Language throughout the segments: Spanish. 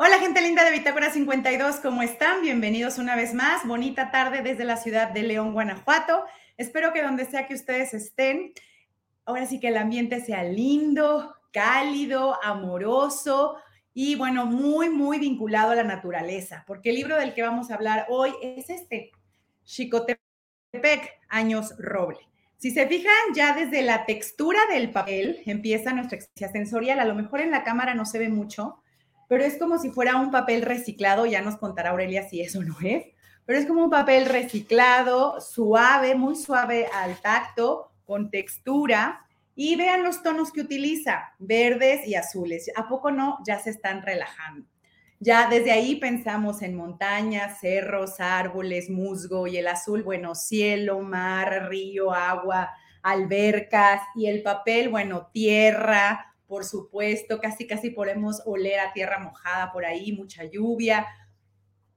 Hola gente linda de Bitácora 52, ¿cómo están? Bienvenidos una vez más. Bonita tarde desde la ciudad de León, Guanajuato. Espero que donde sea que ustedes estén, ahora sí que el ambiente sea lindo, cálido, amoroso y bueno, muy, muy vinculado a la naturaleza, porque el libro del que vamos a hablar hoy es este, Chicotepec, Años Roble. Si se fijan, ya desde la textura del papel empieza nuestra experiencia sensorial. A lo mejor en la cámara no se ve mucho, pero es como si fuera un papel reciclado. Ya nos contará Aurelia si eso no es, pero es como un papel reciclado, suave, muy suave al tacto, con textura. Y vean los tonos que utiliza, verdes y azules. ¿A poco no? Ya se están relajando. Ya desde ahí pensamos en montañas, cerros, árboles, musgo y el azul, bueno, cielo, mar, río, agua, albercas y el papel, bueno, tierra, por supuesto, casi casi podemos oler a tierra mojada por ahí, mucha lluvia.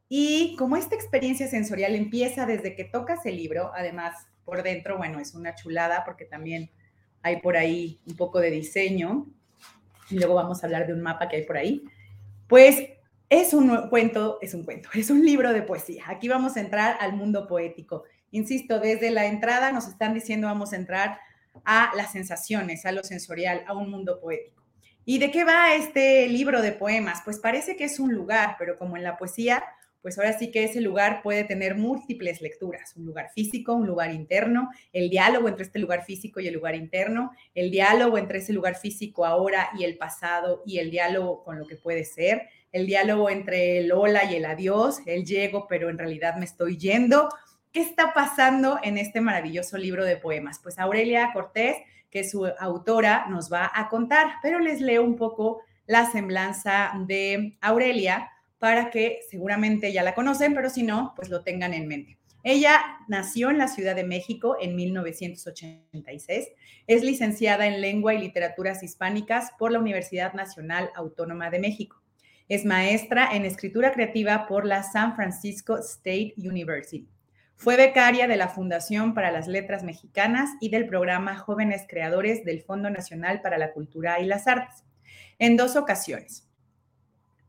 Y como esta experiencia sensorial empieza desde que tocas el libro, además por dentro, bueno, es una chulada porque también hay por ahí un poco de diseño. Y luego vamos a hablar de un mapa que hay por ahí. Pues es un cuento, es un cuento, es un libro de poesía. Aquí vamos a entrar al mundo poético. Insisto, desde la entrada nos están diciendo vamos a entrar a las sensaciones, a lo sensorial, a un mundo poético. ¿Y de qué va este libro de poemas? Pues parece que es un lugar, pero como en la poesía, pues ahora sí que ese lugar puede tener múltiples lecturas, un lugar físico, un lugar interno, el diálogo entre este lugar físico y el lugar interno, el diálogo entre ese lugar físico ahora y el pasado y el diálogo con lo que puede ser, el diálogo entre el hola y el adiós, el llego, pero en realidad me estoy yendo. ¿Qué está pasando en este maravilloso libro de poemas? Pues Aurelia Cortés, que es su autora, nos va a contar, pero les leo un poco la semblanza de Aurelia para que seguramente ya la conocen, pero si no, pues lo tengan en mente. Ella nació en la Ciudad de México en 1986. Es licenciada en Lengua y Literaturas Hispánicas por la Universidad Nacional Autónoma de México. Es maestra en escritura creativa por la San Francisco State University. Fue becaria de la Fundación para las Letras Mexicanas y del programa Jóvenes Creadores del Fondo Nacional para la Cultura y las Artes. En dos ocasiones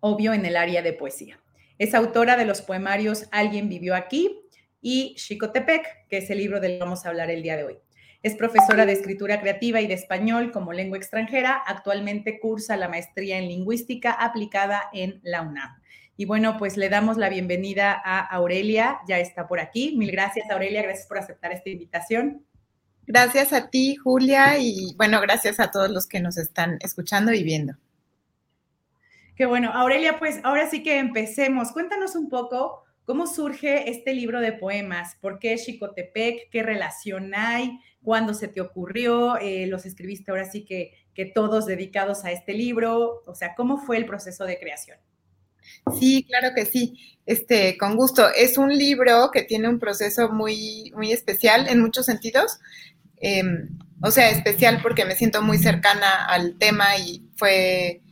obvio en el área de poesía. Es autora de los poemarios Alguien vivió aquí y Xicotepec, que es el libro del que vamos a hablar el día de hoy. Es profesora de escritura creativa y de español como lengua extranjera. Actualmente cursa la maestría en lingüística aplicada en la UNAM. Y bueno, pues le damos la bienvenida a Aurelia, ya está por aquí. Mil gracias, Aurelia, gracias por aceptar esta invitación. Gracias a ti, Julia, y bueno, gracias a todos los que nos están escuchando y viendo. Qué bueno. Aurelia, pues ahora sí que empecemos. Cuéntanos un poco cómo surge este libro de poemas. ¿Por qué Chicotepec? ¿Qué relación hay? ¿Cuándo se te ocurrió? Eh, ¿Los escribiste ahora sí que, que todos dedicados a este libro? O sea, ¿cómo fue el proceso de creación? Sí, claro que sí. Este, con gusto. Es un libro que tiene un proceso muy, muy especial en muchos sentidos. Em, o sea, especial porque me siento muy cercana al tema y fue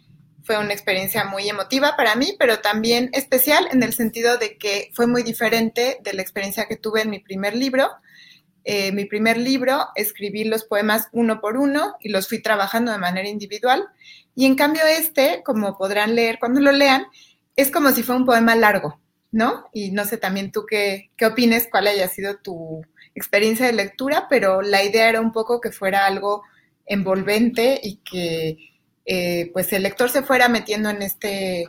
fue una experiencia muy emotiva para mí, pero también especial en el sentido de que fue muy diferente de la experiencia que tuve en mi primer libro. Eh, mi primer libro escribí los poemas uno por uno y los fui trabajando de manera individual. Y en cambio este, como podrán leer cuando lo lean, es como si fuera un poema largo, ¿no? Y no sé también tú qué, qué opines, cuál haya sido tu experiencia de lectura, pero la idea era un poco que fuera algo envolvente y que eh, pues el lector se fuera metiendo en este,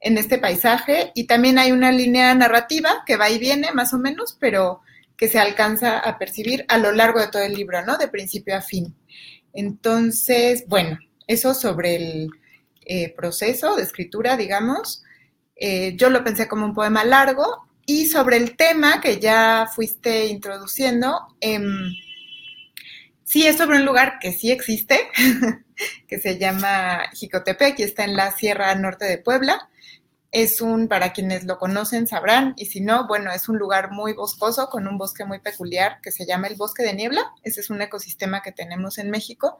en este paisaje y también hay una línea narrativa que va y viene más o menos, pero que se alcanza a percibir a lo largo de todo el libro, ¿no? De principio a fin. Entonces, bueno, eso sobre el eh, proceso de escritura, digamos. Eh, yo lo pensé como un poema largo y sobre el tema que ya fuiste introduciendo, em, sí es sobre un lugar que sí existe, que se llama Jicotepec y está en la Sierra Norte de Puebla. Es un, para quienes lo conocen sabrán, y si no, bueno, es un lugar muy boscoso con un bosque muy peculiar que se llama el bosque de niebla. Ese es un ecosistema que tenemos en México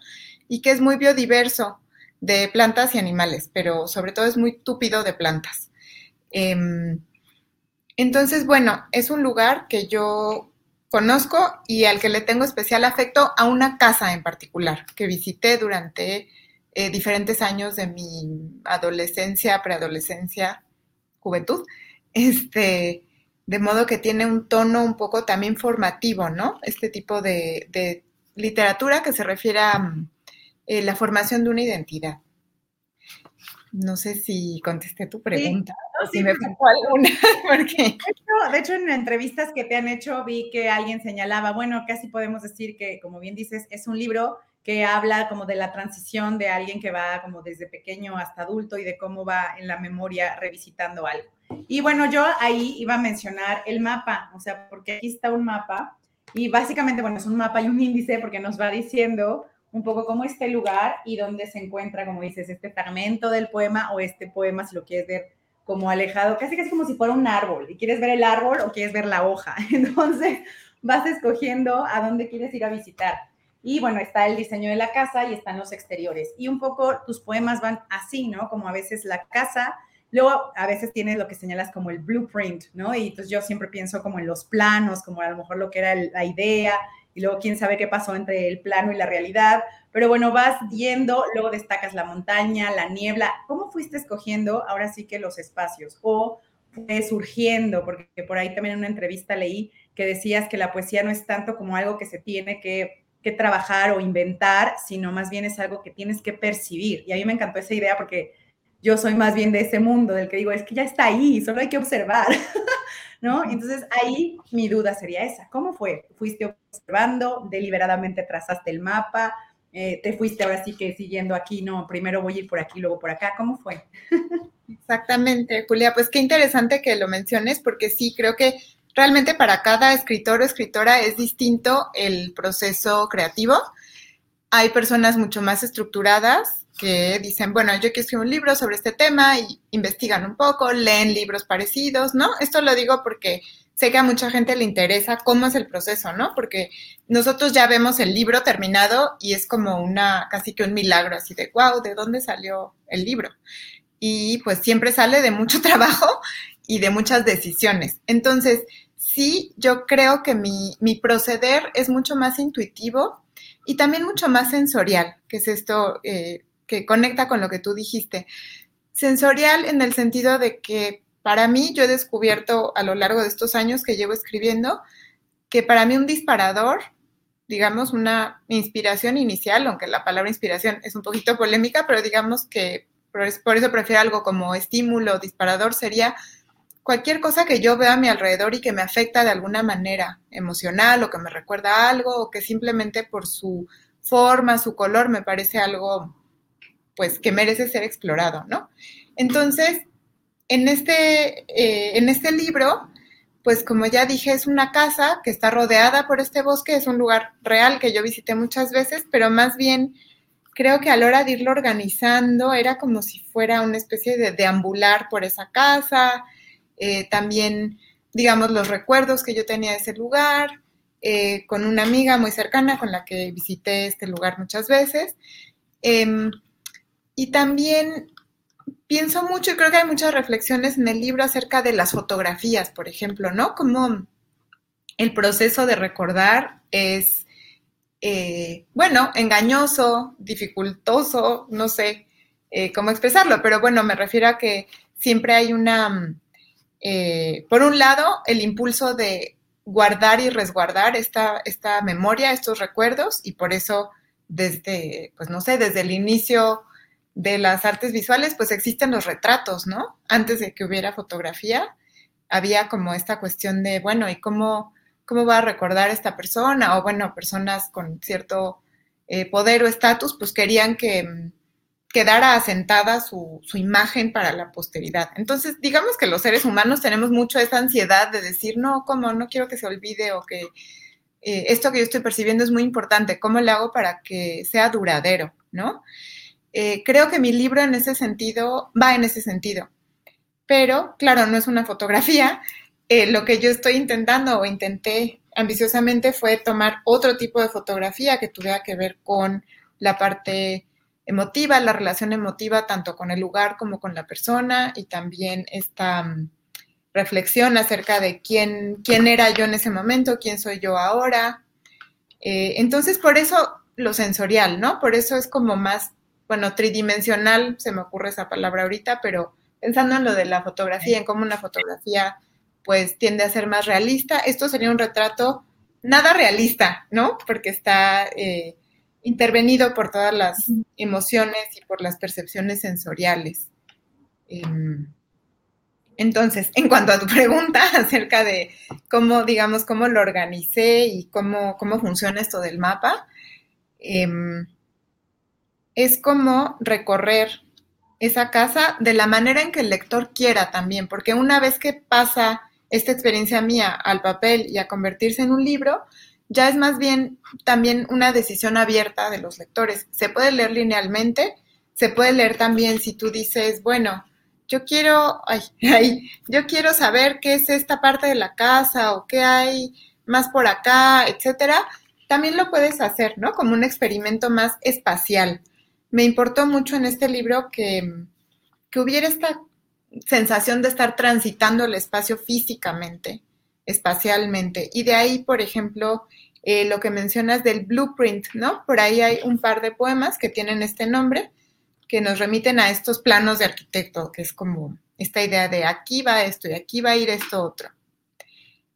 y que es muy biodiverso de plantas y animales, pero sobre todo es muy túpido de plantas. Em, entonces, bueno, es un lugar que yo conozco y al que le tengo especial afecto a una casa en particular que visité durante eh, diferentes años de mi adolescencia, preadolescencia, juventud, este, de modo que tiene un tono un poco también formativo, ¿no? Este tipo de, literatura que se refiere a eh, la formación de una identidad. No sé si contesté tu pregunta si me alguna. De, hecho, en entrevistas que te han hecho vi que alguien señalaba, bueno, casi podemos decir que, como bien dices, es un libro que habla como de la transición de alguien que va como desde pequeño hasta adulto y de cómo va en la memoria revisitando algo. Y bueno, yo ahí iba a mencionar el mapa, o sea, porque aquí está un mapa y básicamente, bueno, es un mapa y un índice porque nos va diciendo un poco cómo está el lugar y dónde se encuentra, como dices, este fragmento del poema o este poema, si lo quieres ver como alejado, casi casi como si fuera un árbol y quieres ver el árbol o quieres ver la hoja. Entonces vas escogiendo a dónde quieres ir a visitar. Y bueno, está el diseño de la casa y están los exteriores. Y un poco tus poemas van así, ¿no? Como a veces la casa, luego a veces tienes lo que señalas como el blueprint, ¿no? Y entonces yo siempre pienso como en los planos, como a lo mejor lo que era la idea, y luego quién sabe qué pasó entre el plano y la realidad. Pero bueno, vas viendo, luego destacas la montaña, la niebla. ¿Cómo fuiste escogiendo ahora sí que los espacios? ¿O fue surgiendo? Porque por ahí también en una entrevista leí que decías que la poesía no es tanto como algo que se tiene que, que trabajar o inventar, sino más bien es algo que tienes que percibir. Y a mí me encantó esa idea porque yo soy más bien de ese mundo, del que digo, es que ya está ahí, solo hay que observar. ¿no? Entonces ahí mi duda sería esa, ¿cómo fue? ¿Fuiste observando, deliberadamente trazaste el mapa, eh, te fuiste ahora sí que siguiendo aquí, no, primero voy a ir por aquí, luego por acá, ¿cómo fue? Exactamente, Julia, pues qué interesante que lo menciones porque sí, creo que realmente para cada escritor o escritora es distinto el proceso creativo. Hay personas mucho más estructuradas que dicen, bueno, yo quiero escribir un libro sobre este tema y investigan un poco, leen libros parecidos, ¿no? Esto lo digo porque sé que a mucha gente le interesa cómo es el proceso, ¿no? Porque nosotros ya vemos el libro terminado y es como una, casi que un milagro, así de, wow, ¿de dónde salió el libro? Y pues siempre sale de mucho trabajo y de muchas decisiones. Entonces, sí, yo creo que mi, mi proceder es mucho más intuitivo y también mucho más sensorial, que es esto, eh, que conecta con lo que tú dijiste. Sensorial en el sentido de que para mí yo he descubierto a lo largo de estos años que llevo escribiendo que para mí un disparador, digamos, una inspiración inicial, aunque la palabra inspiración es un poquito polémica, pero digamos que por eso prefiero algo como estímulo, disparador, sería cualquier cosa que yo vea a mi alrededor y que me afecta de alguna manera emocional o que me recuerda algo o que simplemente por su forma, su color me parece algo pues que merece ser explorado, ¿no? Entonces, en este, eh, en este libro, pues como ya dije, es una casa que está rodeada por este bosque, es un lugar real que yo visité muchas veces, pero más bien creo que a la hora de irlo organizando era como si fuera una especie de deambular por esa casa, eh, también, digamos, los recuerdos que yo tenía de ese lugar, eh, con una amiga muy cercana con la que visité este lugar muchas veces. Em, y también pienso mucho y creo que hay muchas reflexiones en el libro acerca de las fotografías, por ejemplo, ¿no? Como el proceso de recordar es, eh, bueno, engañoso, dificultoso, no sé eh, cómo expresarlo, pero bueno, me refiero a que siempre hay una, eh, por un lado, el impulso de guardar y resguardar esta, esta memoria, estos recuerdos, y por eso desde, pues no sé, desde el inicio de las artes visuales, pues existen los retratos, ¿no? Antes de que hubiera fotografía, había como esta cuestión de, bueno, ¿y cómo, cómo va a recordar esta persona? O bueno, personas con cierto eh, poder o estatus, pues querían que mm, quedara asentada su, imagen para la posteridad. Entonces, digamos que los seres humanos tenemos mucho esa ansiedad de decir, no, ¿cómo? No quiero que se olvide o que eh, esto que yo estoy percibiendo es muy importante, ¿cómo le hago para que sea duradero? ¿No? Eh, creo que mi libro en ese sentido va en ese sentido. Pero, claro, no es una fotografía. Eh, lo que yo estoy intentando o intenté ambiciosamente fue tomar otro tipo de fotografía que tuviera que ver con la parte emotiva, la relación emotiva tanto con el lugar como con la persona y también esta mm, reflexión acerca de quién, quién era yo en ese momento, quién soy yo ahora. Eh, entonces, por eso lo sensorial, ¿no? Por eso es como más bueno, tridimensional, se me ocurre esa palabra ahorita, pero pensando en lo de la fotografía, en cómo una fotografía pues tiende a ser más realista, esto sería un retrato nada realista, ¿no? Porque está eh, intervenido por todas las emociones y por las percepciones sensoriales. Em, entonces, en cuanto a tu pregunta acerca de cómo, digamos, cómo lo organicé y cómo, cómo funciona esto del mapa, em, es como recorrer esa casa de la manera en que el lector quiera también, porque una vez que pasa esta experiencia mía al papel y a convertirse en un libro, ya es más bien también una decisión abierta de los lectores. Se puede leer linealmente, se puede leer también si tú dices, bueno, yo quiero, ay, ay, yo quiero saber qué es esta parte de la casa o qué hay más por acá, etcétera. También lo puedes hacer, ¿no? Como un experimento más espacial. Me importó mucho en este libro que, que hubiera esta sensación de estar transitando el espacio físicamente, espacialmente. Y de ahí, por ejemplo, eh, lo que mencionas del blueprint, ¿no? Por ahí hay un par de poemas que tienen este nombre, que nos remiten a estos planos de arquitecto, que es como esta idea de aquí va esto y aquí va a ir esto otro.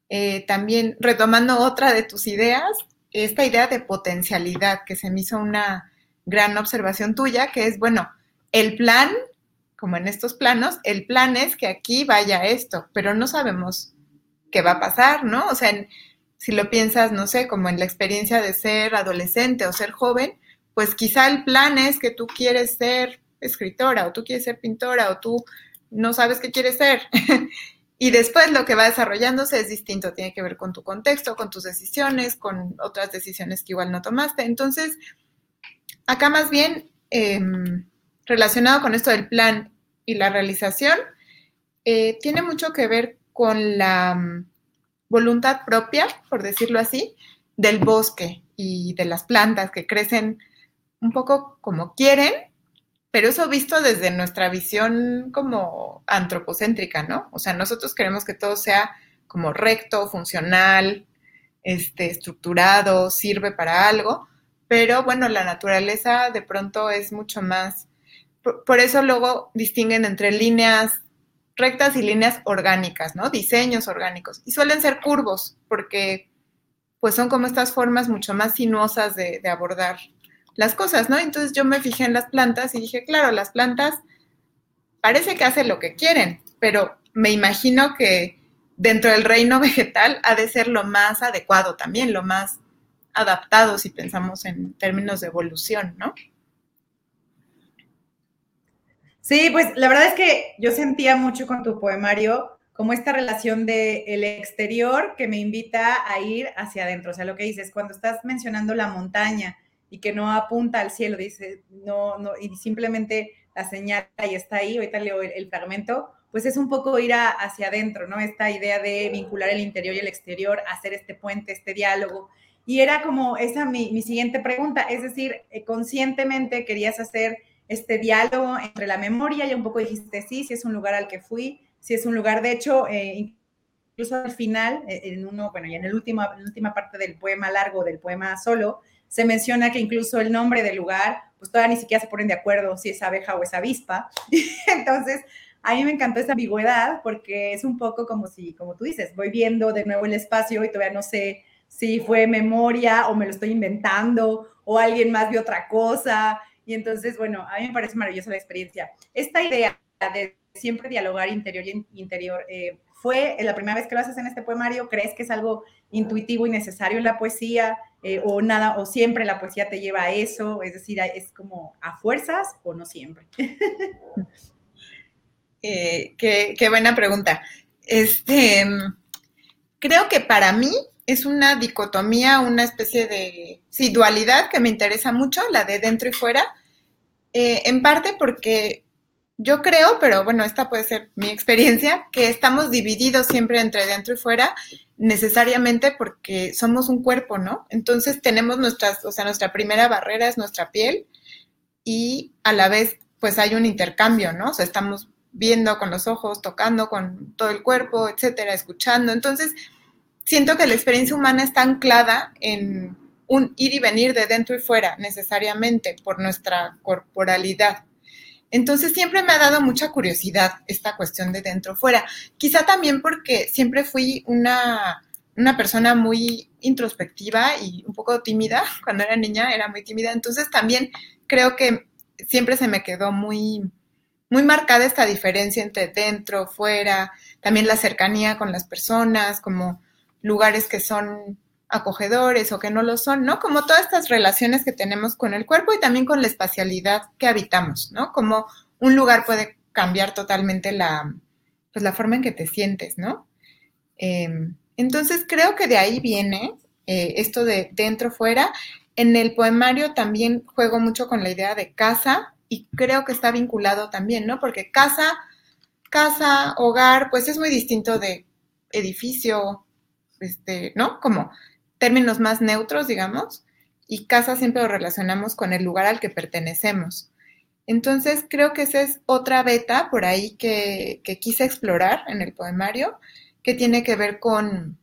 Eh, también retomando otra de tus ideas, esta idea de potencialidad, que se me hizo una gran observación tuya, que es, bueno, el plan como en estos planos, el plan es que aquí vaya esto, pero no sabemos qué va a pasar, ¿no? O sea, si lo piensas, no sé, como en la experiencia de ser adolescente o ser joven, pues quizá el plan es que tú quieres ser escritora o tú quieres ser pintora o tú no sabes qué quieres ser. y después lo que va desarrollándose es distinto, tiene que ver con tu contexto, con tus decisiones, con otras decisiones que igual no tomaste. Entonces, acá más bien, em, relacionado con esto del plan y la realización eh, tiene mucho que ver con la mm, voluntad propia, por decirlo así, del bosque y de las plantas que crecen un poco como quieren, pero eso visto desde nuestra visión como antropocéntrica, ¿no? O sea, nosotros queremos que todo sea como recto, funcional, este, estructurado, sirve para algo, pero bueno, la naturaleza de pronto es mucho más por, eso luego distinguen entre líneas rectas y líneas orgánicas, ¿no? Diseños orgánicos. Y suelen ser curvos, porque pues son como estas formas mucho más sinuosas de, de, abordar las cosas, ¿no? Entonces yo me fijé en las plantas y dije, claro, las plantas parece que hacen lo que quieren, pero me imagino que dentro del reino vegetal ha de ser lo más adecuado también, lo más adaptado si pensamos en términos de evolución, ¿no? Sí, pues la verdad es que yo sentía mucho con tu poemario como esta relación de el exterior que me invita a ir hacia adentro. O sea, lo que dices, cuando estás mencionando la montaña y que no apunta al cielo, dice, no, no, y simplemente la señal y está ahí, ahorita leo el, fragmento, pues es un poco ir hacia adentro, ¿no? Esta idea de vincular el interior y el exterior, hacer este puente, este diálogo. Y era como esa mi, mi siguiente pregunta, es decir, eh, conscientemente querías hacer este diálogo entre la memoria, ya un poco dijiste, sí, sí es un lugar al que fui, sí es un lugar, de hecho, eh, incluso al final, eh, en uno, bueno, y en, el último, la última parte del poema largo, del poema solo, se menciona que incluso el nombre del lugar, pues todavía ni siquiera se ponen de acuerdo si es abeja o es avispa. Entonces, a mí me encantó esa ambigüedad porque es un poco como si, como tú dices, voy viendo de nuevo el espacio y todavía no sé si fue memoria o me lo estoy inventando o alguien más vio otra cosa. Y entonces, bueno, a mí me parece maravillosa la experiencia. Esta idea de siempre dialogar interior y interior, eh, ¿fue la primera vez que lo haces en este poemario? ¿Crees que es algo intuitivo y necesario en la poesía? Eh, ¿O nada, o siempre la poesía te lleva a eso? Es decir, ¿es como a fuerzas o no siempre? Eh, qué, qué, buena pregunta. Este, creo que para mí es una dicotomía, una especie de sí, dualidad que me interesa mucho, la de dentro y fuera, eh, en parte porque yo creo, pero bueno, esta puede ser mi experiencia, que estamos divididos siempre entre dentro y fuera, necesariamente porque somos un cuerpo, ¿no? Entonces tenemos nuestras, o sea, nuestra primera barrera es nuestra piel y a la vez pues hay un intercambio, ¿no? O sea, estamos viendo con los ojos, tocando con todo el cuerpo, etcétera, escuchando. Entonces, siento que la experiencia humana está anclada en un ir y venir de dentro y fuera necesariamente por nuestra corporalidad. Entonces siempre me ha dado mucha curiosidad esta cuestión de dentro fuera. Quizá también porque siempre fui una, una persona muy introspectiva y un poco tímida. Cuando era niña era muy tímida. Entonces también creo que siempre se me quedó muy, muy marcada esta diferencia entre dentro, fuera, también la cercanía con las personas, como lugares que son acogedores o que no lo son, ¿no? Como todas estas relaciones que tenemos con el cuerpo y también con la espacialidad que habitamos, ¿no? Como un lugar puede cambiar totalmente la, pues, la forma en que te sientes, ¿no? Em, entonces creo que de ahí viene eh, esto de dentro fuera. En el poemario también juego mucho con la idea de casa y creo que está vinculado también, ¿no? Porque casa, casa, hogar, pues es muy distinto de edificio, este, ¿no? Como términos más neutros, digamos, y casa siempre lo relacionamos con el lugar al que pertenecemos. Entonces, creo que esa es otra beta por ahí que, quise explorar en el poemario, que tiene que ver con,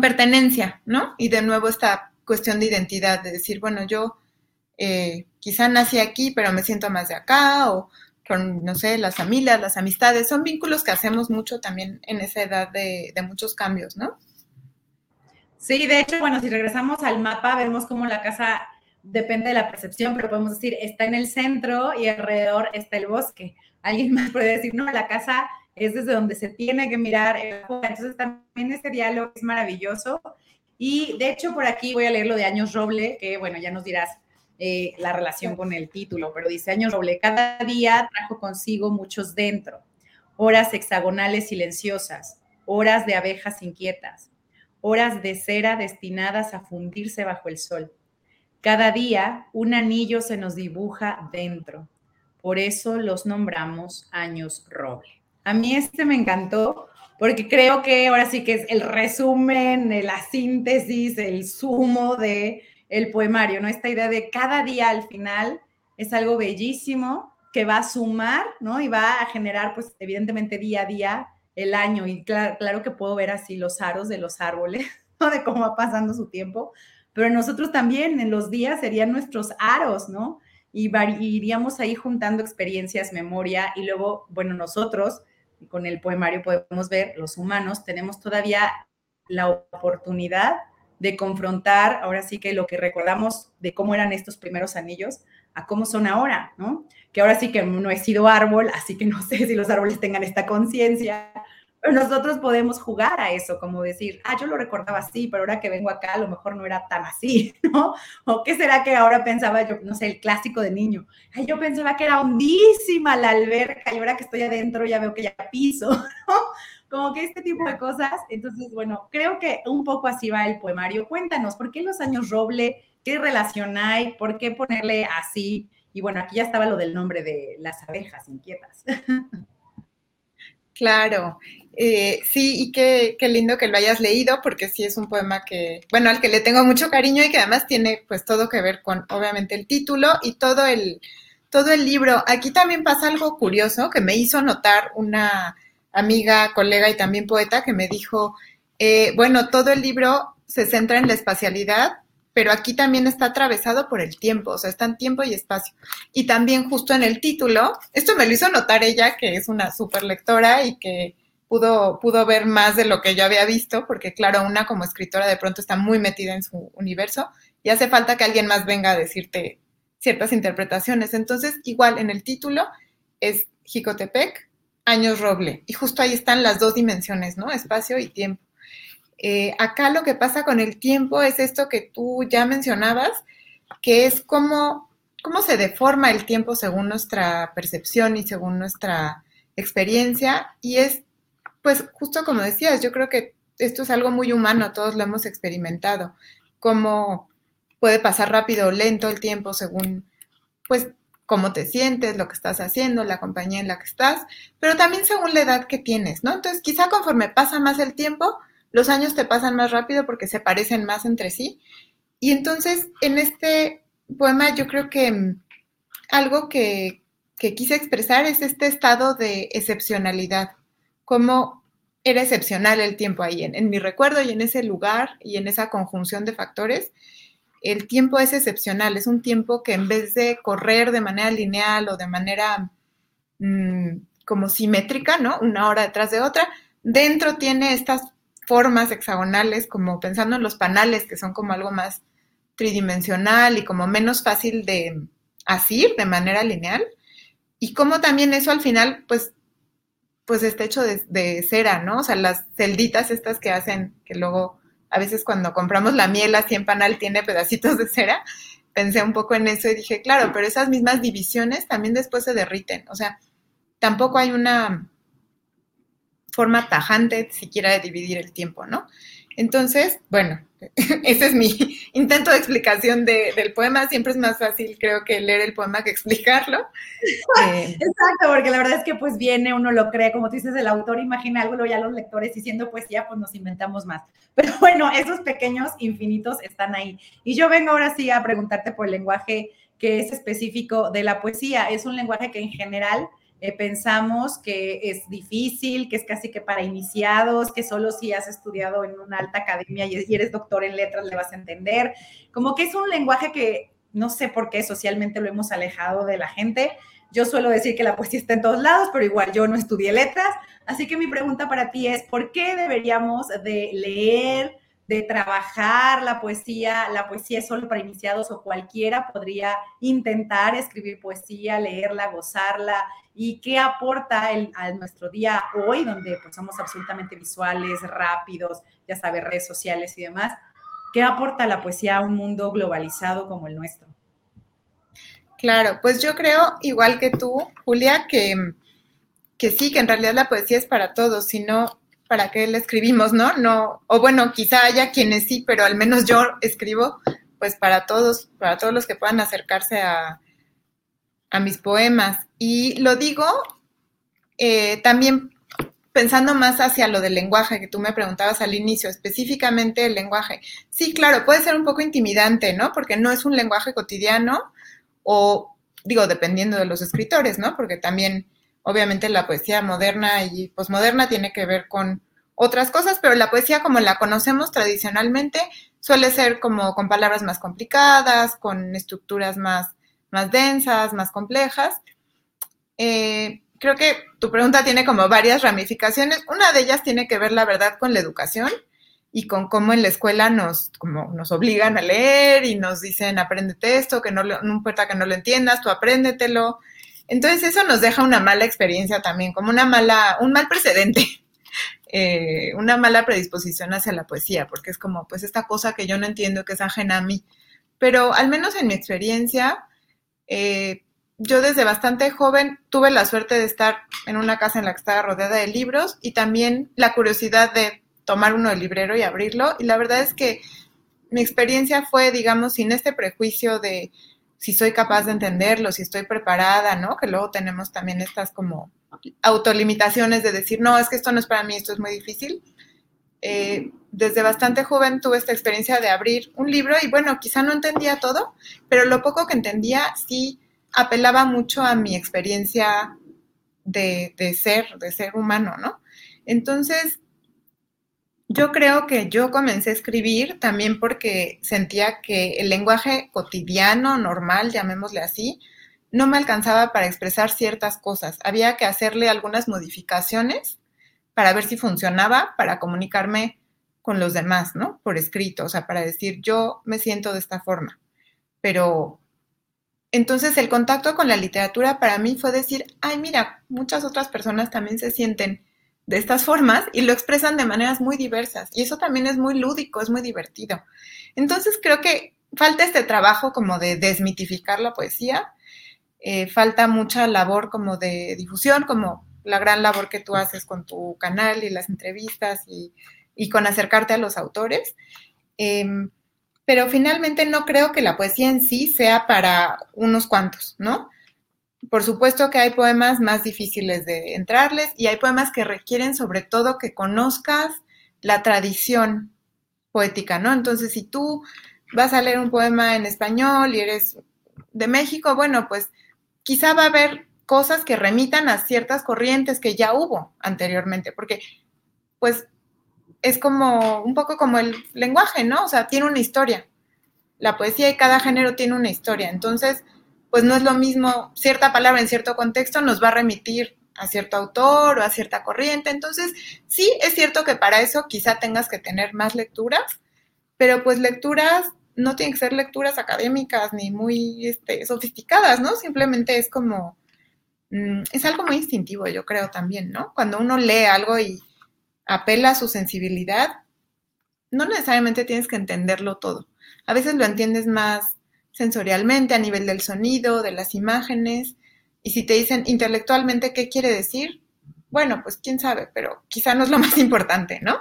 pertenencia, ¿no? Y de nuevo esta cuestión de identidad, de decir, bueno, yo eh, quizá nací aquí, pero me siento más de acá, o con, no sé, las familias, las amistades, son vínculos que hacemos mucho también en esa edad de muchos cambios, ¿no? Sí, de hecho, bueno, si regresamos al mapa, vemos cómo la casa depende de la percepción, pero podemos decir, está en el centro y alrededor está el bosque. Alguien más puede decir, no, la casa es desde donde se tiene que mirar. Entonces, también este diálogo es maravilloso. Y de hecho, por aquí voy a leer lo de Años Roble, que bueno, ya nos dirás eh, la relación con el título, pero dice Años Roble, cada día trajo consigo muchos dentro, horas hexagonales silenciosas, horas de abejas inquietas, horas de cera destinadas a fundirse bajo el sol. Cada día un anillo se nos dibuja dentro. Por eso los nombramos años roble. A mí este me encantó porque creo que ahora sí que es el resumen, la síntesis, el sumo de el poemario, ¿no? Esta idea de cada día al final es algo bellísimo que va a sumar, ¿no? Y va a generar, pues, evidentemente día a día el año y claro, que puedo ver así los aros de los árboles, de cómo va pasando su tiempo, pero nosotros también en los días serían nuestros aros, ¿no? Y iríamos ahí juntando experiencias, memoria y luego, bueno, nosotros con el poemario podemos ver, los humanos tenemos todavía la oportunidad de confrontar, ahora sí que lo que recordamos de cómo eran estos primeros anillos a cómo son ahora, ¿no? que ahora sí que no he sido árbol, así que no sé si los árboles tengan esta conciencia, pero nosotros podemos jugar a eso, como decir, ah, yo lo recordaba así, pero ahora que vengo acá a lo mejor no era tan así, ¿no? O qué será que ahora pensaba yo, no sé, el clásico de niño, ay, yo pensaba que era hondísima la alberca y ahora que estoy adentro ya veo que ya piso, ¿no? Como que este tipo de cosas. Entonces, bueno, creo que un poco así va el poemario. Cuéntanos, ¿por qué los años roble? ¿Qué relación hay? ¿Por qué ponerle así? Y bueno, aquí ya estaba lo del nombre de las abejas inquietas. Claro, eh, sí, y qué, qué, lindo que lo hayas leído, porque sí es un poema que, bueno, al que le tengo mucho cariño y que además tiene pues todo que ver con, obviamente, el título y todo el, todo el libro. Aquí también pasa algo curioso que me hizo notar una amiga, colega y también poeta que me dijo, eh, bueno, todo el libro se centra en la espacialidad pero aquí también está atravesado por el tiempo, o sea, está en tiempo y espacio. Y también justo en el título, esto me lo hizo notar ella, que es una super lectora y que pudo, pudo ver más de lo que yo había visto, porque claro, una como escritora de pronto está muy metida en su universo y hace falta que alguien más venga a decirte ciertas interpretaciones. Entonces, igual en el título es Jicotepec, años roble, y justo ahí están las dos dimensiones, ¿no? Espacio y tiempo. Eh, acá lo que pasa con el tiempo es esto que tú ya mencionabas, que es cómo, cómo se deforma el tiempo según nuestra percepción y según nuestra experiencia. Y es, pues, justo como decías, yo creo que esto es algo muy humano, todos lo hemos experimentado, cómo puede pasar rápido o lento el tiempo según, pues, cómo te sientes, lo que estás haciendo, la compañía en la que estás, pero también según la edad que tienes, ¿no? Entonces, quizá conforme pasa más el tiempo, los años te pasan más rápido porque se parecen más entre sí. Y entonces, en este poema yo creo que mm, algo que, quise expresar es este estado de excepcionalidad, cómo era excepcional el tiempo ahí, en, mi recuerdo y en ese lugar y en esa conjunción de factores. el tiempo es excepcional, es un tiempo que en vez de correr de manera lineal o de manera mm, como simétrica, ¿no? Una hora detrás de otra, dentro tiene estas formas hexagonales, como pensando en los panales, que son como algo más tridimensional y como menos fácil de asir de manera lineal. Y como también eso al final, pues, pues está hecho de, de cera, ¿no? O sea, las celditas estas que hacen, que luego a veces cuando compramos la miel así en panal tiene pedacitos de cera, pensé un poco en eso y dije, claro, pero esas mismas divisiones también después se derriten. O sea, tampoco hay una forma tajante siquiera de dividir el tiempo, ¿no? Entonces, bueno, ese es mi intento de explicación del poema. Siempre es más fácil, creo, que leer el poema que explicarlo. Eh, Exacto, porque la verdad es que pues viene, uno lo cree, como tú dices, el autor imagina algo, luego ya los lectores diciendo poesía, pues nos inventamos más. Pero bueno, esos pequeños infinitos están ahí. Y yo vengo ahora sí a preguntarte por el lenguaje que es específico de la poesía. Es un lenguaje que en general eh, pensamos que es difícil, que es casi que para iniciados, que solo si has estudiado en una alta academia y eres doctor en letras le vas a entender. Como que es un lenguaje que no sé por qué socialmente lo hemos alejado de la gente. Yo suelo decir que la poesía está en todos lados, pero igual yo no estudié letras. Así que mi pregunta para ti es, ¿por qué deberíamos de leer, de trabajar la poesía, la poesía es solo para iniciados o cualquiera podría intentar escribir poesía, leerla, gozarla y qué aporta a nuestro día hoy, donde pues, somos absolutamente visuales, rápidos, ya sabes, redes sociales y demás. ¿Qué aporta la poesía a un mundo globalizado como el nuestro? Claro, pues yo creo, igual que tú, Julia, que, que sí, que en realidad la poesía es para todos, sino para qué le escribimos, ¿no? No, o bueno, quizá haya quienes sí, pero al menos yo escribo pues para todos, para todos los que puedan acercarse a, mis poemas. Y lo digo eh, también pensando más hacia lo del lenguaje que tú me preguntabas al inicio, específicamente el lenguaje. Sí, claro, puede ser un poco intimidante, ¿no? Porque no es un lenguaje cotidiano o, digo, dependiendo de los escritores, ¿no? Porque también obviamente la poesía moderna y posmoderna tiene que ver con otras cosas, pero la poesía como la conocemos tradicionalmente suele ser como con palabras más complicadas, con estructuras más, más densas, más complejas. Eh, creo que tu pregunta tiene como varias ramificaciones. Una de ellas tiene que ver, la verdad, con la educación y con cómo en la escuela nos, como nos obligan a leer y nos dicen, apréndete esto, que no, no importa que no lo entiendas, tú apréndetelo. Entonces eso nos deja una mala experiencia también, como una mala, un mal precedente, eh, una mala predisposición hacia la poesía, porque es como, pues esta cosa que yo no entiendo, que es ajena a mí. Pero al menos en mi experiencia, eh, yo desde bastante joven tuve la suerte de estar en una casa en la que estaba rodeada de libros y también la curiosidad de tomar uno del librero y abrirlo. Y la verdad es que mi experiencia fue, digamos, sin este prejuicio de si soy capaz de entenderlo, si estoy preparada, ¿no? Que luego tenemos también estas como autolimitaciones de decir, no, es que esto no es para mí, esto es muy difícil. Eh, desde bastante joven tuve esta experiencia de abrir un libro y bueno, quizá no entendía todo, pero lo poco que entendía sí apelaba mucho a mi experiencia de, de ser, de ser humano, ¿no? Entonces, yo creo que yo comencé a escribir también porque sentía que el lenguaje cotidiano, normal, llamémosle así, no me alcanzaba para expresar ciertas cosas. Había que hacerle algunas modificaciones para ver si funcionaba, para comunicarme con los demás, ¿no? Por escrito, o sea, para decir, yo me siento de esta forma. Pero entonces el contacto con la literatura para mí fue decir, ay, mira, muchas otras personas también se sienten de estas formas y lo expresan de maneras muy diversas. Y eso también es muy lúdico, es muy divertido. Entonces creo que falta este trabajo como de desmitificar la poesía, eh, falta mucha labor como de difusión, como la gran labor que tú haces con tu canal y las entrevistas y, con acercarte a los autores. Em, pero finalmente no creo que la poesía en sí sea para unos cuantos, ¿no? Por supuesto que hay poemas más difíciles de entrarles y hay poemas que requieren sobre todo que conozcas la tradición poética, ¿no? Entonces, si tú vas a leer un poema en español y eres de México, bueno, pues quizá va a haber cosas que remitan a ciertas corrientes que ya hubo anteriormente, porque pues es como un poco como el lenguaje, ¿no? O sea, tiene una historia. la poesía y cada género tiene una historia. Entonces, pues no es lo mismo, cierta palabra en cierto contexto nos va a remitir a cierto autor o a cierta corriente. Entonces, sí, es cierto que para eso quizá tengas que tener más lecturas, pero pues lecturas no tienen que ser lecturas académicas ni muy este, sofisticadas, ¿no? Simplemente es como, mm, es algo muy instintivo, yo creo también, ¿no? Cuando uno lee algo y apela a su sensibilidad, no necesariamente tienes que entenderlo todo. A veces lo entiendes más sensorialmente, a nivel del sonido, de las imágenes, y si te dicen intelectualmente qué quiere decir, bueno, pues quién sabe, pero quizá no es lo más importante, ¿no?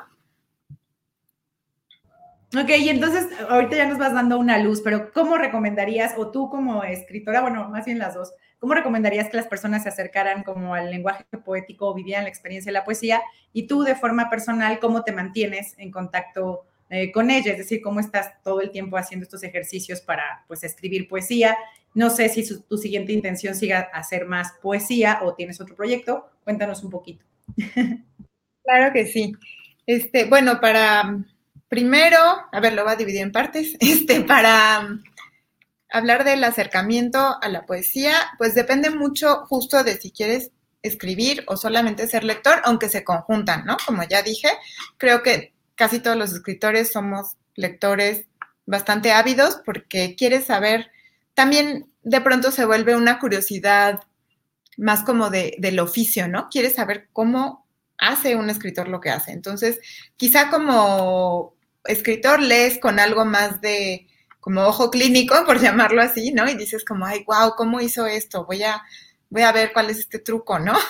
Ok, y entonces ahorita ya nos vas dando una luz, pero ¿cómo recomendarías, o tú como escritora, bueno, más bien las dos, ¿cómo recomendarías que las personas se acercaran como al lenguaje poético o vivieran la experiencia de la poesía? Y tú de forma personal, ¿cómo te mantienes en contacto eh, con ella? Es decir, ¿cómo estás todo el tiempo haciendo estos ejercicios para, pues, escribir poesía? No sé si tu siguiente intención siga hacer más poesía o tienes otro proyecto. Cuéntanos un poquito. Claro que sí. Este, bueno, para Primero, a ver, lo va a dividir en partes, este, para hablar del acercamiento a la poesía, pues depende mucho justo de si quieres escribir o solamente ser lector, aunque se conjuntan, ¿no? Como ya dije, creo que casi todos los escritores somos lectores bastante ávidos porque quieres saber, también de pronto se vuelve una curiosidad más como de, del oficio, ¿no? Quieres saber cómo hace un escritor lo que hace. Entonces, quizá como escritor lees con algo más de como ojo clínico, por llamarlo así, ¿no? Y dices como, ay, wow, ¿cómo hizo esto? Voy a, voy a ver cuál es este truco, ¿no?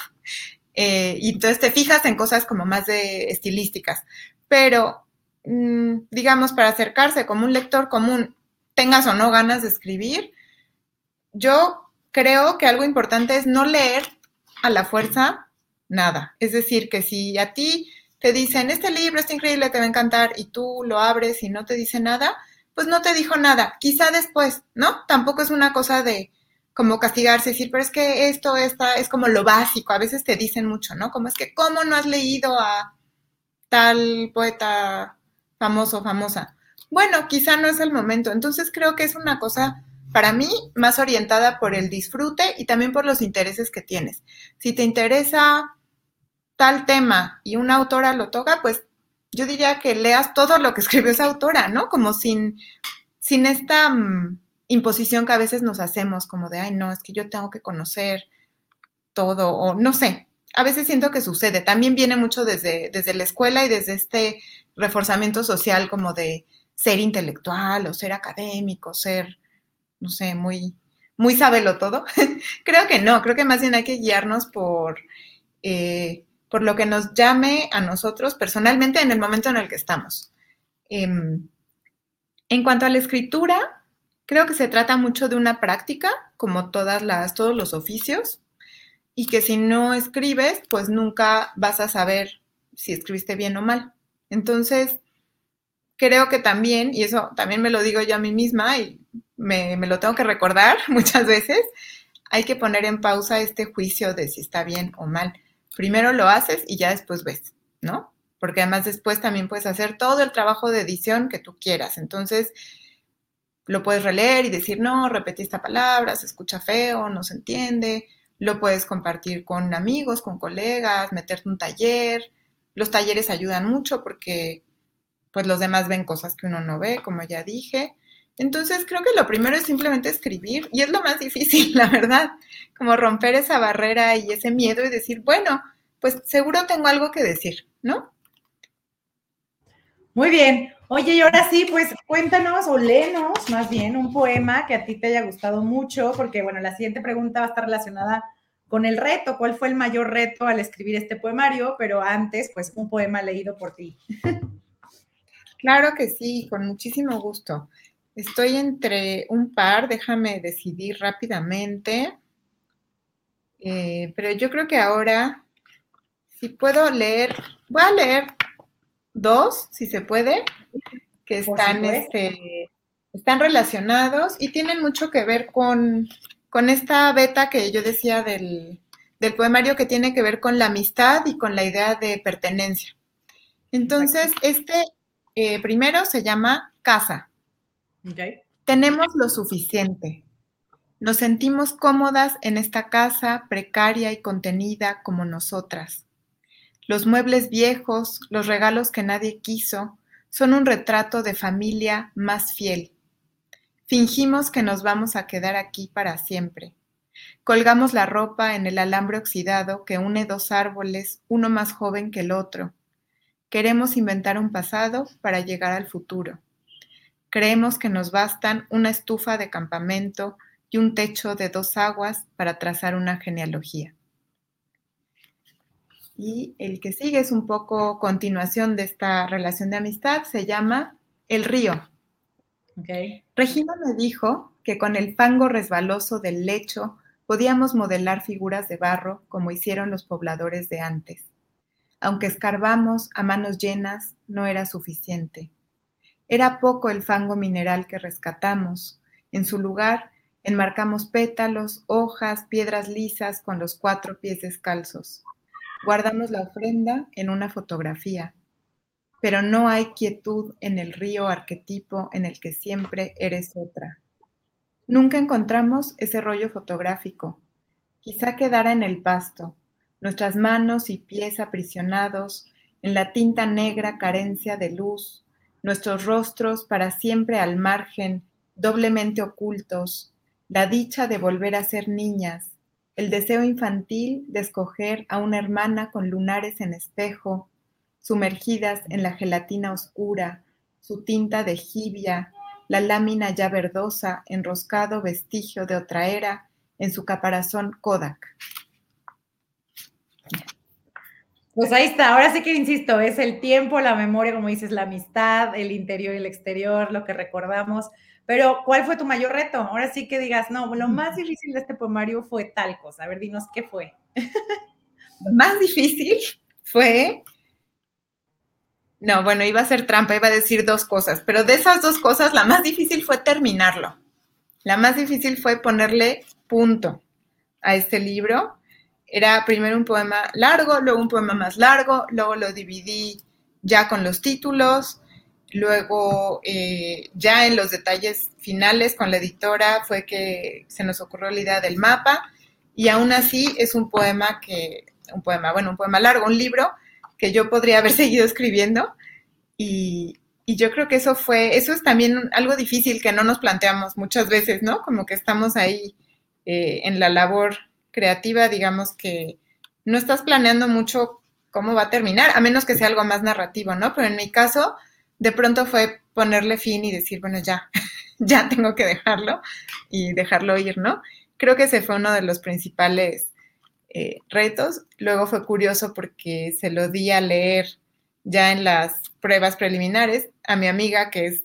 Eh, y entonces te fijas en cosas como más de estilísticas. Pero, mm, digamos, para acercarse como un lector común, tengas o no ganas de escribir, yo creo que algo importante es no leer a la fuerza nada. Es decir, que si a ti te dicen, este libro está increíble, te va a encantar, y tú lo abres y no te dice nada, pues no te dijo nada, quizá después, ¿no? Tampoco es una cosa de como castigarse, decir, pero es que esto, esta, es como lo básico, a veces te dicen mucho, ¿no? Como es que, ¿cómo no has leído a tal poeta famoso, famosa? Bueno, quizá no es el momento, entonces creo que es una cosa para mí más orientada por el disfrute y también por los intereses que tienes. Si te interesa tal tema y una autora lo toca, pues yo diría que leas todo lo que escribió esa autora, ¿no? Como sin, sin esta mm, imposición que a veces nos hacemos, como de, ay, no, es que yo tengo que conocer todo, o no sé, a veces siento que sucede. También viene mucho desde, desde la escuela y desde este reforzamiento social como de ser intelectual o ser académico, ser, no sé, muy, muy sabelo todo. creo que no, creo que más bien hay que guiarnos por eh, por lo que nos llame a nosotros personalmente en el momento en el que estamos. Em, en cuanto a la escritura, creo que se trata mucho de una práctica, como todas las, todos los oficios, y que si no escribes, pues nunca vas a saber si escribiste bien o mal. Entonces, creo que también, y eso también me lo digo yo a mí misma y me, me, lo tengo que recordar muchas veces, hay que poner en pausa este juicio de si está bien o mal primero lo haces y ya después ves, ¿no? Porque además después también puedes hacer todo el trabajo de edición que tú quieras. Entonces, lo puedes releer y decir, no, repetí esta palabra, se escucha feo, no se entiende. Lo puedes compartir con amigos, con colegas, meterte un taller. Los talleres ayudan mucho porque pues los demás ven cosas que uno no ve, como ya dije. Entonces creo que lo primero es simplemente escribir y es lo más difícil, la verdad, como romper esa barrera y ese miedo y decir, bueno, pues seguro tengo algo que decir, ¿no? Muy bien. Oye, y ahora sí, pues cuéntanos o léenos más bien un poema que a ti te haya gustado mucho, porque bueno, la siguiente pregunta va a estar relacionada con el reto. ¿Cuál fue el mayor reto al escribir este poemario? Pero antes, pues un poema leído por ti. Claro que sí, con muchísimo gusto. Estoy entre un par, déjame decidir rápidamente. Eh, pero yo creo que ahora, si puedo leer, voy a leer dos, si se puede, que están, este, están relacionados y tienen mucho que ver con, con esta beta que yo decía del, del, poemario que tiene que ver con la amistad y con la idea de pertenencia. Entonces, este eh, primero se llama Casa. Te Tenemos lo suficiente. Nos sentimos cómodas en esta casa precaria y contenida como nosotras. Los muebles viejos, los regalos que nadie quiso, son un retrato de familia más fiel. Fingimos que nos vamos a quedar aquí para siempre. Colgamos la ropa en el alambre oxidado que une dos árboles, uno más joven que el otro. Queremos inventar un pasado para llegar al futuro. Creemos que nos bastan una estufa de campamento y un techo de dos aguas para trazar una genealogía. Y el que sigue es un poco continuación de esta relación de amistad, se llama El río. Regina me dijo que con el fango resbaloso del lecho podíamos modelar figuras de barro como hicieron los pobladores de antes. Aunque escarbamos a manos llenas, no era suficiente. Era poco el fango mineral que rescatamos. En su lugar, enmarcamos pétalos, hojas, piedras lisas con los cuatro pies descalzos. Guardamos la ofrenda en una fotografía. Pero no hay quietud en el río arquetipo en el que siempre eres otra. Nunca encontramos ese rollo fotográfico. Quizá quedara en el pasto, nuestras manos y pies aprisionados en la tinta negra carencia de luz, nuestros rostros para siempre al margen, doblemente ocultos, la dicha de volver a ser niñas, el deseo infantil de escoger a una hermana con lunares en espejo, sumergidas en la gelatina oscura, su tinta de jibia, la lámina ya verdosa, enroscado vestigio de otra era, en su caparazón Kodak. Pues ahí está, ahora sí que insisto, es el tiempo, la memoria, como dices, la amistad, el interior y el exterior, lo que recordamos. Pero, ¿cuál fue tu mayor reto? Ahora sí que digas, no, lo más difícil de este poemario fue tal cosa. A ver, dinos qué fue. Lo más difícil fue no, bueno, iba a ser trampa, iba a decir dos cosas, pero de esas dos cosas, la más difícil fue terminarlo. La más difícil fue ponerle punto a este libro. Era primero un poema largo, luego un poema más largo, luego lo dividí ya con los títulos, luego eh, ya en los detalles finales con la editora fue que se nos ocurrió la idea del mapa y aún así es un poema que, un poema, bueno, un poema largo, un libro que yo podría haber seguido escribiendo. Y, yo creo que eso fue, eso es también algo difícil que no nos planteamos muchas veces, ¿no? Como que estamos ahí eh, en la labor creativa, digamos que no estás planeando mucho cómo va a terminar, a menos que sea algo más narrativo, ¿no? Pero en mi caso, de pronto fue ponerle fin y decir, bueno, ya, ya tengo que dejarlo y dejarlo ir, ¿no? Creo que ese fue uno de los principales eh, retos. Luego fue curioso porque se lo di a leer ya en las pruebas preliminares a mi amiga que es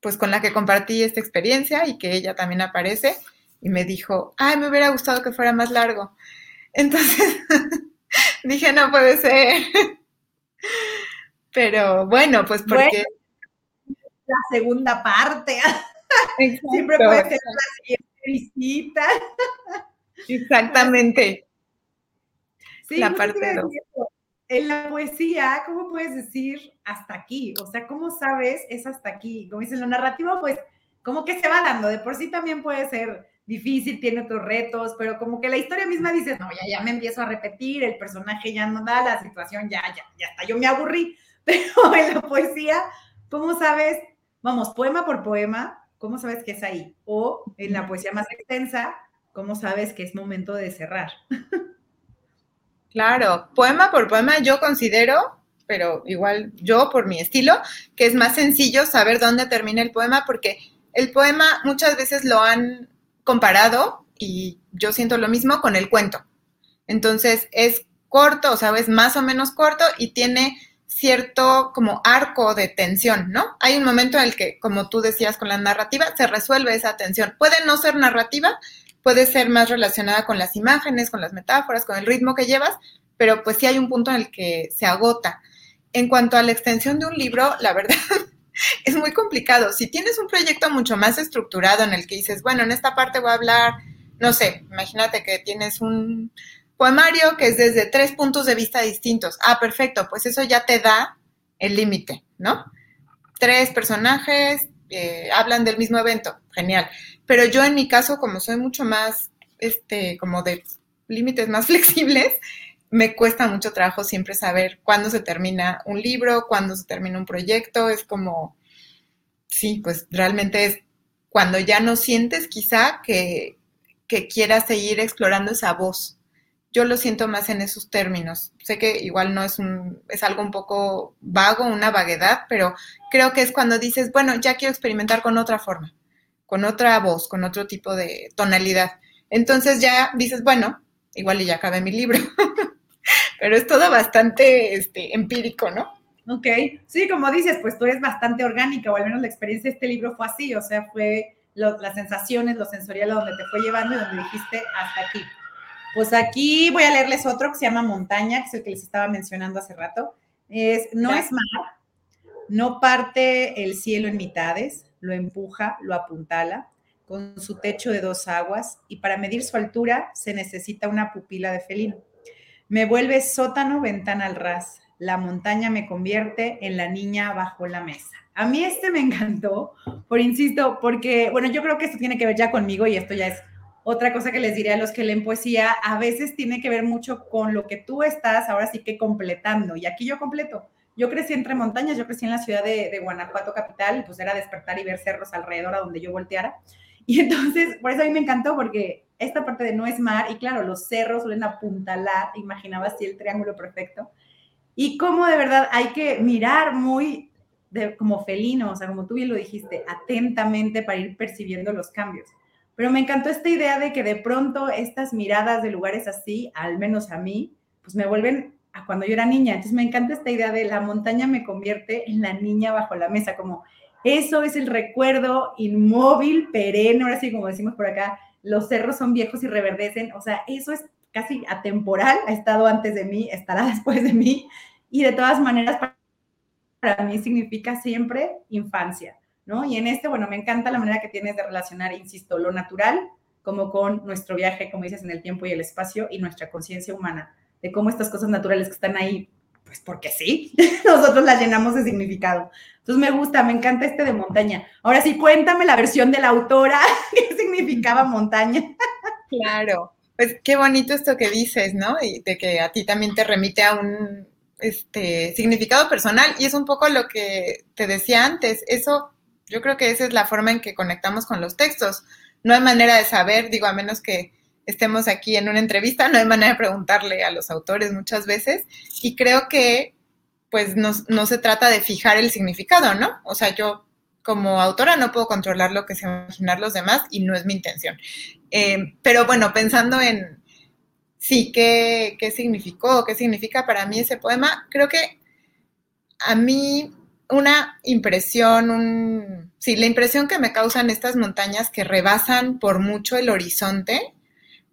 pues con la que compartí esta experiencia y que ella también aparece y me dijo, ay, me hubiera gustado que fuera más largo. Entonces dije, no puede ser. Pero bueno, pues porque... la segunda parte. Siempre puede ser la siguiente visita. Exactamente. Sí, la parte En la poesía, ¿cómo puedes decir hasta aquí? O sea, ¿cómo sabes es hasta aquí? Como dices, lo narrativo, pues, como que se va dando. De por sí también puede ser difícil, tiene otros retos, pero como que la historia misma dices, no, ya, ya me empiezo a repetir, el personaje ya no da, la situación ya, ya, ya está, yo me aburrí. Pero en la poesía, ¿cómo sabes? Vamos, poema por poema, ¿cómo sabes que es ahí? O en la poesía más extensa, ¿cómo sabes que es momento de cerrar? Claro, poema por poema yo considero, pero igual yo por mi estilo, que es más sencillo saber dónde termina el poema porque el poema muchas veces lo han comparado y yo siento lo mismo con el cuento. Entonces es corto, o sea, es más o menos corto y tiene cierto como arco de tensión, ¿no? Hay un momento en el que, como tú decías con la narrativa, se resuelve esa tensión. Puede no ser narrativa, puede ser más relacionada con las imágenes, con las metáforas, con el ritmo que llevas, pero pues sí hay un punto en el que se agota. En cuanto a la extensión de un libro, la verdad es muy complicado. Si tienes un proyecto mucho más estructurado en el que dices, bueno, en esta parte voy a hablar, no sé, imagínate que tienes un poemario que es desde tres puntos de vista distintos. Ah, perfecto, pues eso ya te da el límite, ¿no? Tres personajes, eh, hablan del mismo evento, genial. Pero yo en mi caso, como soy mucho más, este, como de límites más flexibles, me cuesta mucho trabajo siempre saber cuándo se termina un libro, cuándo se termina un proyecto, es como, sí, pues realmente es cuando ya no sientes quizá que, que quieras seguir explorando esa voz. Yo lo siento más en esos términos. Sé que igual no es un, es algo un poco vago, una vaguedad, pero creo que es cuando dices, bueno, ya quiero experimentar con otra forma, con otra voz, con otro tipo de tonalidad. Entonces ya dices, bueno, igual ya acabé mi libro. pero es todo bastante este, empírico, ¿no? Ok, sí, como dices, pues tú eres bastante orgánica, o al menos la experiencia de este libro fue así, o sea, fue las sensaciones, lo sensorial, a donde te fue llevando y donde dijiste hasta aquí. Pues aquí voy a leerles otro que se llama Montaña, que es el que les estaba mencionando hace rato. Es, no es mar, no parte el cielo en mitades, lo empuja, lo apuntala, con su techo de dos aguas, y para medir su altura se necesita una pupila de felino. Me vuelve sótano, ventana al ras. La montaña me convierte en la niña bajo la mesa. A mí este me encantó, por insisto, porque, bueno, yo creo que esto tiene que ver ya conmigo y esto ya es otra cosa que les diré a los que leen poesía, a veces tiene que ver mucho con lo que tú estás ahora sí que completando. Y aquí yo completo. Yo crecí entre montañas, yo crecí en la ciudad de, Guanajuato capital, pues era despertar y ver cerros alrededor a donde yo volteara. Y entonces, por eso a mí me encantó, porque esta parte de no es mar, y claro, los cerros suelen apuntalar, imaginaba así el triángulo perfecto, y cómo de verdad hay que mirar muy como felino, o sea, como tú bien lo dijiste, atentamente para ir percibiendo los cambios. Pero me encantó esta idea de que de pronto estas miradas de lugares así, al menos a mí, pues me vuelven a cuando yo era niña. Entonces me encanta esta idea de la montaña me convierte en la niña bajo la mesa, como eso es el recuerdo inmóvil, perenne, ahora sí como decimos por acá, los cerros son viejos y reverdecen, o sea, eso es casi atemporal, ha estado antes de mí, estará después de mí, y de todas maneras para mí significa siempre infancia, ¿no? Y en este, bueno, me encanta la manera que tienes de relacionar, insisto, lo natural como con nuestro viaje, como dices, en el tiempo y el espacio y nuestra conciencia humana, de cómo estas cosas naturales que están ahí, pues porque sí, nosotros las llenamos de significado. Entonces me gusta, me encanta este de montaña. Ahora sí, cuéntame la versión de la autora, qué significaba montaña. Claro, pues qué bonito esto que dices, ¿no? Y de que a ti también te remite a un este significado personal y es un poco lo que te decía antes, eso yo creo que esa es la forma en que conectamos con los textos. No hay manera de saber, digo, a menos que estemos aquí en una entrevista, no hay manera de preguntarle a los autores muchas veces y creo que pues no, se trata de fijar el significado, ¿no? O sea, yo como autora no puedo controlar lo que se imaginar los demás y no es mi intención. Eh, pero bueno, pensando en, sí, ¿qué, qué significó? ¿Qué significa para mí ese poema? Creo que a mí una impresión, un, sí, la impresión que me causan estas montañas que rebasan por mucho el horizonte,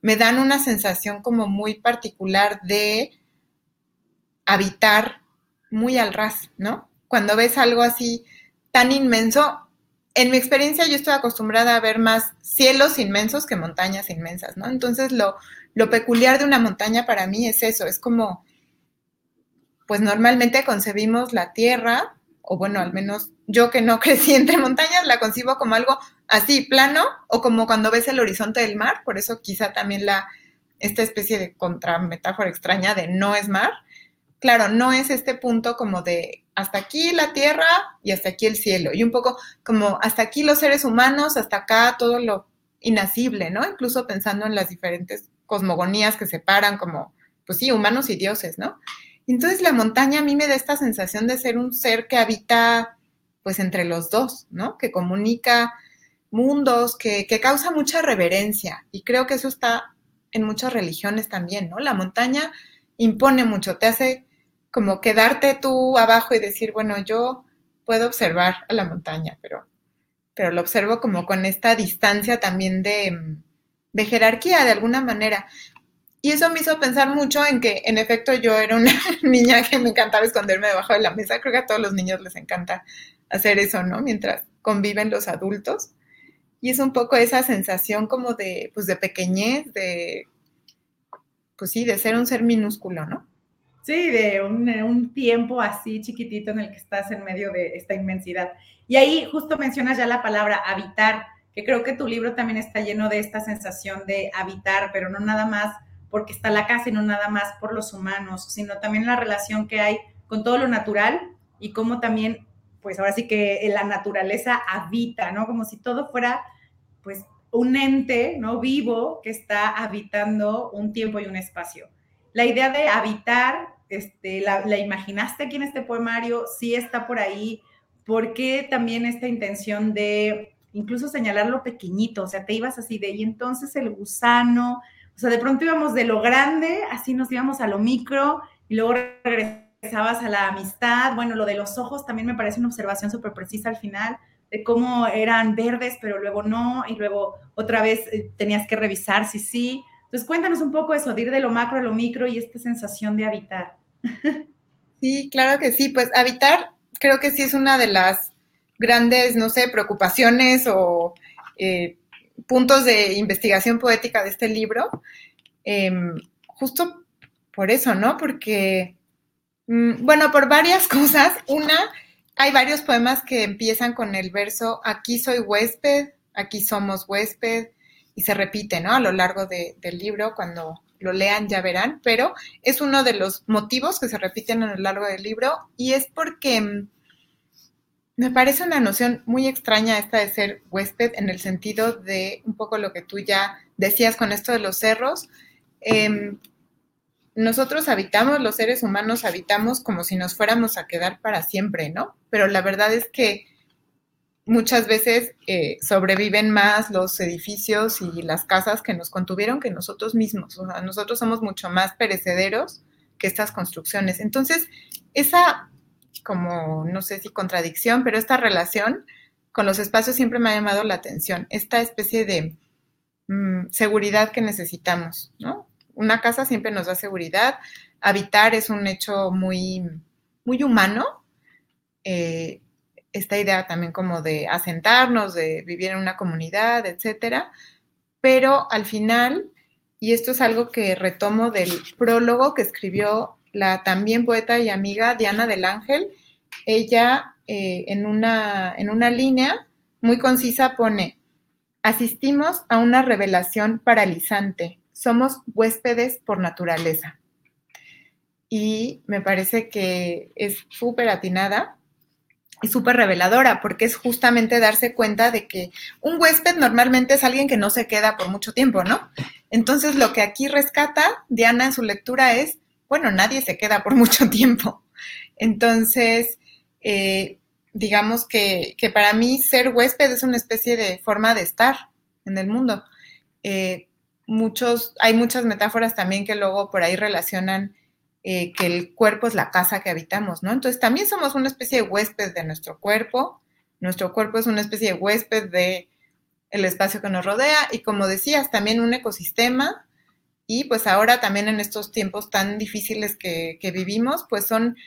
me dan una sensación como muy particular de habitar muy al ras, ¿no? Cuando ves algo así tan inmenso, en mi experiencia yo estoy acostumbrada a ver más cielos inmensos que montañas inmensas, ¿no? Entonces lo, lo peculiar de una montaña para mí es eso, es como, pues normalmente concebimos la tierra, o bueno, al menos yo que no crecí entre montañas, la concibo como algo así, plano, o como cuando ves el horizonte del mar, por eso quizá también la, esta especie de contrametáfora extraña de no es mar. Claro, no es este punto como de hasta aquí la tierra y hasta aquí el cielo, y un poco como hasta aquí los seres humanos, hasta acá todo lo inacible, ¿no? Incluso pensando en las diferentes cosmogonías que separan como, pues sí, humanos y dioses, ¿no? Entonces la montaña a mí me da esta sensación de ser un ser que habita pues entre los dos, ¿no? Que comunica mundos, que, que causa mucha reverencia. Y creo que eso está en muchas religiones también, ¿no? La montaña impone mucho, te hace como quedarte tú abajo y decir, bueno, yo puedo observar a la montaña, pero, pero lo observo como con esta distancia también de, de jerarquía de alguna manera. Y eso me hizo pensar mucho en que, en efecto, yo era una niña que me encantaba esconderme debajo de la mesa. Creo que a todos los niños les encanta hacer eso, ¿no? Mientras conviven los adultos. Y es un poco esa sensación como de, pues, de pequeñez, de, pues sí, de ser un ser minúsculo, ¿no? Sí, de un, un, tiempo así chiquitito en el que estás en medio de esta inmensidad. Y ahí justo mencionas ya la palabra habitar, que creo que tu libro también está lleno de esta sensación de habitar, pero no nada más porque está la casa y no nada más por los humanos, sino también la relación que hay con todo lo natural y cómo también, pues ahora sí que la naturaleza habita, ¿no? Como si todo fuera, pues, un ente, ¿no? Vivo que está habitando un tiempo y un espacio. La idea de habitar este, la, imaginaste aquí en este poemario, sí está por ahí, ¿por qué también esta intención de incluso señalarlo pequeñito? O sea, te ibas así de, y entonces el gusano, o sea, de pronto íbamos de lo grande, así nos íbamos a lo micro, y luego regresabas a la amistad. Bueno, lo de los ojos también me parece una observación súper precisa al final, de cómo eran verdes, pero luego no, y luego otra vez eh, tenías que revisar si sí. Entonces, cuéntanos un poco eso, de ir de lo macro a lo micro y esta sensación de habitar. Sí, claro que sí. Pues habitar creo que sí es una de las grandes, no sé, preocupaciones o eh, puntos de investigación poética de este libro. Em, justo por eso, ¿no? Porque, mm, bueno, por varias cosas. Una, hay varios poemas que empiezan con el verso, aquí soy huésped, aquí somos huésped, y se repite, ¿no? A lo largo del libro, cuando lo lean ya verán, pero es uno de los motivos que se repiten a lo largo del libro y es porque mm, me parece una noción muy extraña esta de ser huésped en el sentido de un poco lo que tú ya decías con esto de los cerros. Em, nosotros habitamos, los seres humanos habitamos como si nos fuéramos a quedar para siempre, ¿no? Pero la verdad es que muchas veces eh, sobreviven más los edificios y las casas que nos contuvieron que nosotros mismos. O sea, nosotros somos mucho más perecederos que estas construcciones. Entonces, esa, como, no sé si contradicción, pero esta relación con los espacios siempre me ha llamado la atención. Esta especie de mm, seguridad que necesitamos, ¿no? Una casa siempre nos da seguridad. Habitar es un hecho muy, muy humano. Eh, esta idea también como de asentarnos, de vivir en una comunidad, etcétera. Pero al final, y esto es algo que retomo del prólogo que escribió la también poeta y amiga Diana del Ángel, ella eh, en, una, en una línea muy concisa pone, asistimos a una revelación paralizante, somos huéspedes por naturaleza. Y me parece que es súper atinada y súper reveladora, porque es justamente darse cuenta de que un huésped normalmente es alguien que no se queda por mucho tiempo, ¿no? Entonces, lo que aquí rescata Diana en su lectura es, bueno, nadie se queda por mucho tiempo. Entonces, eh, digamos que, que, para mí ser huésped es una especie de forma de estar en el mundo. Eh, muchos, hay muchas metáforas también que luego por ahí relacionan eh, que el cuerpo es la casa que habitamos, ¿no? Entonces también somos una especie de huésped de nuestro cuerpo, nuestro cuerpo es una especie de huésped de el espacio que nos rodea y como decías, también un ecosistema y pues ahora también en estos tiempos tan difíciles que, vivimos, pues son,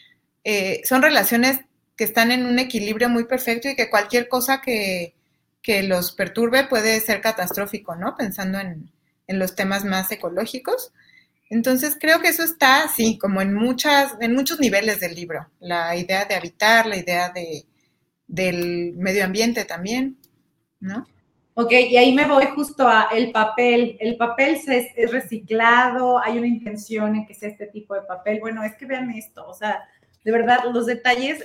eh, son relaciones que están en un equilibrio muy perfecto y que cualquier cosa que, que los perturbe puede ser catastrófico, ¿no? Pensando en, en los temas más ecológicos. Entonces creo que eso está así, como en muchas, en muchos niveles del libro. La idea de habitar, la idea de, del medio ambiente también, ¿no? Ok, y ahí me voy justo a el papel. El papel es reciclado, hay una intención en que sea este tipo de papel. Bueno, es que vean esto, o sea, de verdad, los detalles,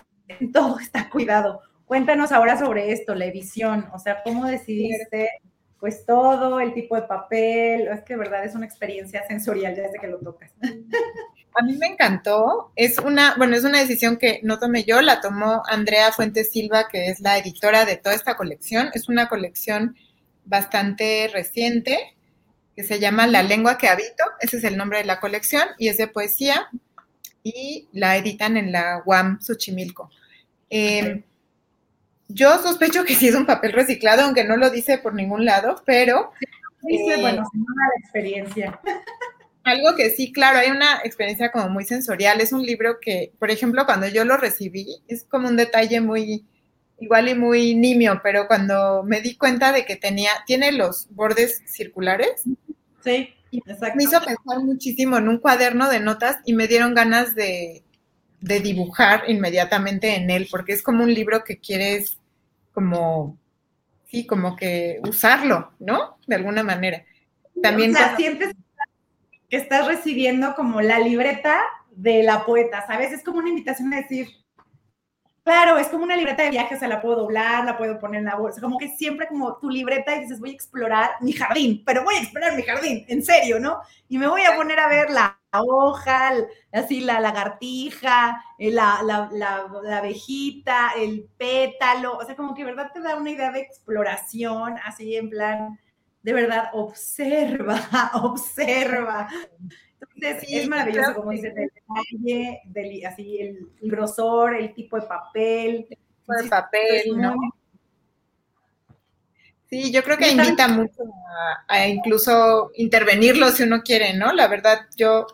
todo está cuidado. Cuéntanos ahora sobre esto, la edición, o sea, ¿cómo decidiste pues todo, el tipo de papel, es que de verdad es una experiencia sensorial desde que lo tocas. A mí me encantó, es una, bueno, es una decisión que no tomé yo, la tomó Andrea Fuentes Silva, que es la editora de toda esta colección, es una colección bastante reciente, que se llama La lengua que habito, ese es el nombre de la colección, y es de poesía, y la editan en la UAM Xochimilco. Eh, yo sospecho que sí es un papel reciclado, aunque no lo dice por ningún lado, pero... Dice, eh, bueno, sin una experiencia. Algo que sí, claro, hay una experiencia como muy sensorial. Es un libro que, por ejemplo, cuando yo lo recibí, es como un detalle muy, igual y muy nimio, pero cuando me di cuenta de que tenía, tiene los bordes circulares. Sí. me hizo pensar muchísimo en un cuaderno de notas y me dieron ganas de, de dibujar inmediatamente en él, porque es como un libro que quieres como, sí, como que usarlo, ¿no? De alguna manera. También o sientes estás recibiendo como la libreta de la poeta, ¿sabes? Es como una invitación a decir, Claro, es como una libreta de viajes, o sea, la puedo doblar, la puedo poner en la bolsa, como que siempre como tu libreta y dices, voy a explorar mi jardín, pero voy a explorar mi jardín, en serio, ¿no? Y me voy a poner a ver la hoja, así la lagartija, eh, la, la, la, abejita, el pétalo, o sea, como que verdad te da una idea de exploración, así en plan, de verdad, observa, observa. Entonces, es maravilloso, como dices, el detalle, así el, grosor, el tipo de papel. El tipo de papel, ¿no? Sí, yo creo que invita mucho a, incluso intervenirlo si uno quiere, ¿no? La verdad, yo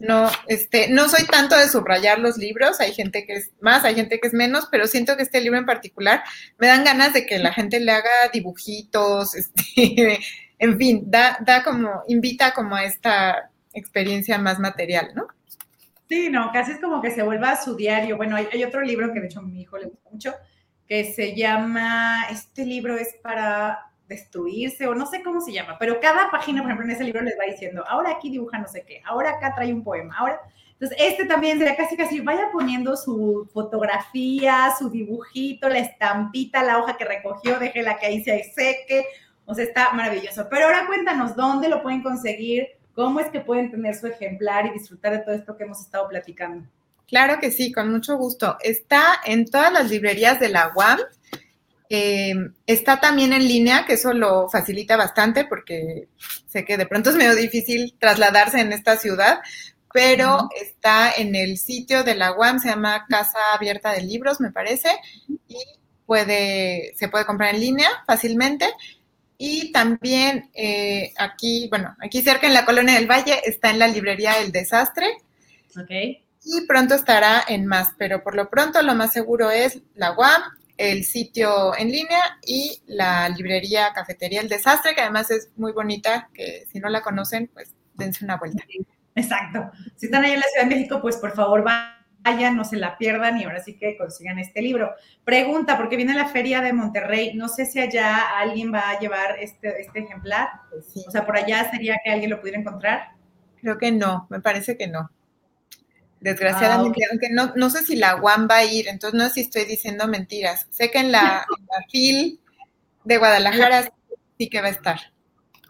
no, este, no soy tanto de subrayar los libros, hay gente que es más, hay gente que es menos, pero siento que este libro en particular me dan ganas de que la gente le haga dibujitos, este, en fin, da, da como, invita como a esta experiencia más material, ¿no? Sí, no, casi es como que se vuelva su diario. Bueno, hay, otro libro que de hecho a mi hijo le gusta mucho, que se llama, este libro es para destruirse o no sé cómo se llama, pero cada página, por ejemplo, en ese libro les va diciendo, ahora aquí dibuja no sé qué, ahora acá trae un poema, ahora... Entonces, este también sería casi casi, vaya poniendo su fotografía, su dibujito, la estampita, la hoja que recogió, déjela que ahí se seque, o sea, está maravilloso. Pero ahora cuéntanos, ¿dónde lo pueden conseguir? ¿Cómo es que pueden tener su ejemplar y disfrutar de todo esto que hemos estado platicando? Claro que sí, con mucho gusto. Está en todas las librerías de la UAM. Em, está también en línea, que eso lo facilita bastante porque sé que de pronto es medio difícil trasladarse en esta ciudad, pero está en el sitio de la UAM, se llama Casa Abierta de Libros, me parece, y puede, se puede comprar en línea fácilmente. Y también eh, aquí, bueno, aquí cerca en la Colonia del Valle está en la librería El Desastre. Ok. Y pronto estará en más, pero por lo pronto lo más seguro es la UAM, el sitio en línea y la librería Cafetería El Desastre, que además es muy bonita, que si no la conocen, pues dense una vuelta. Exacto. Si están ahí en la Ciudad de México, pues por favor vayan no se la pierdan y ahora sí que consigan este libro. Pregunta, porque viene la feria de Monterrey, no sé si allá alguien va a llevar este, este ejemplar. O sea, por allá sería que alguien lo pudiera encontrar. Creo que no, me parece que no. Desgraciadamente, ah, aunque no, no sé si la UAM va a ir, entonces no sé si estoy diciendo mentiras. Sé que en la, en la FIL de Guadalajara sí que va a estar.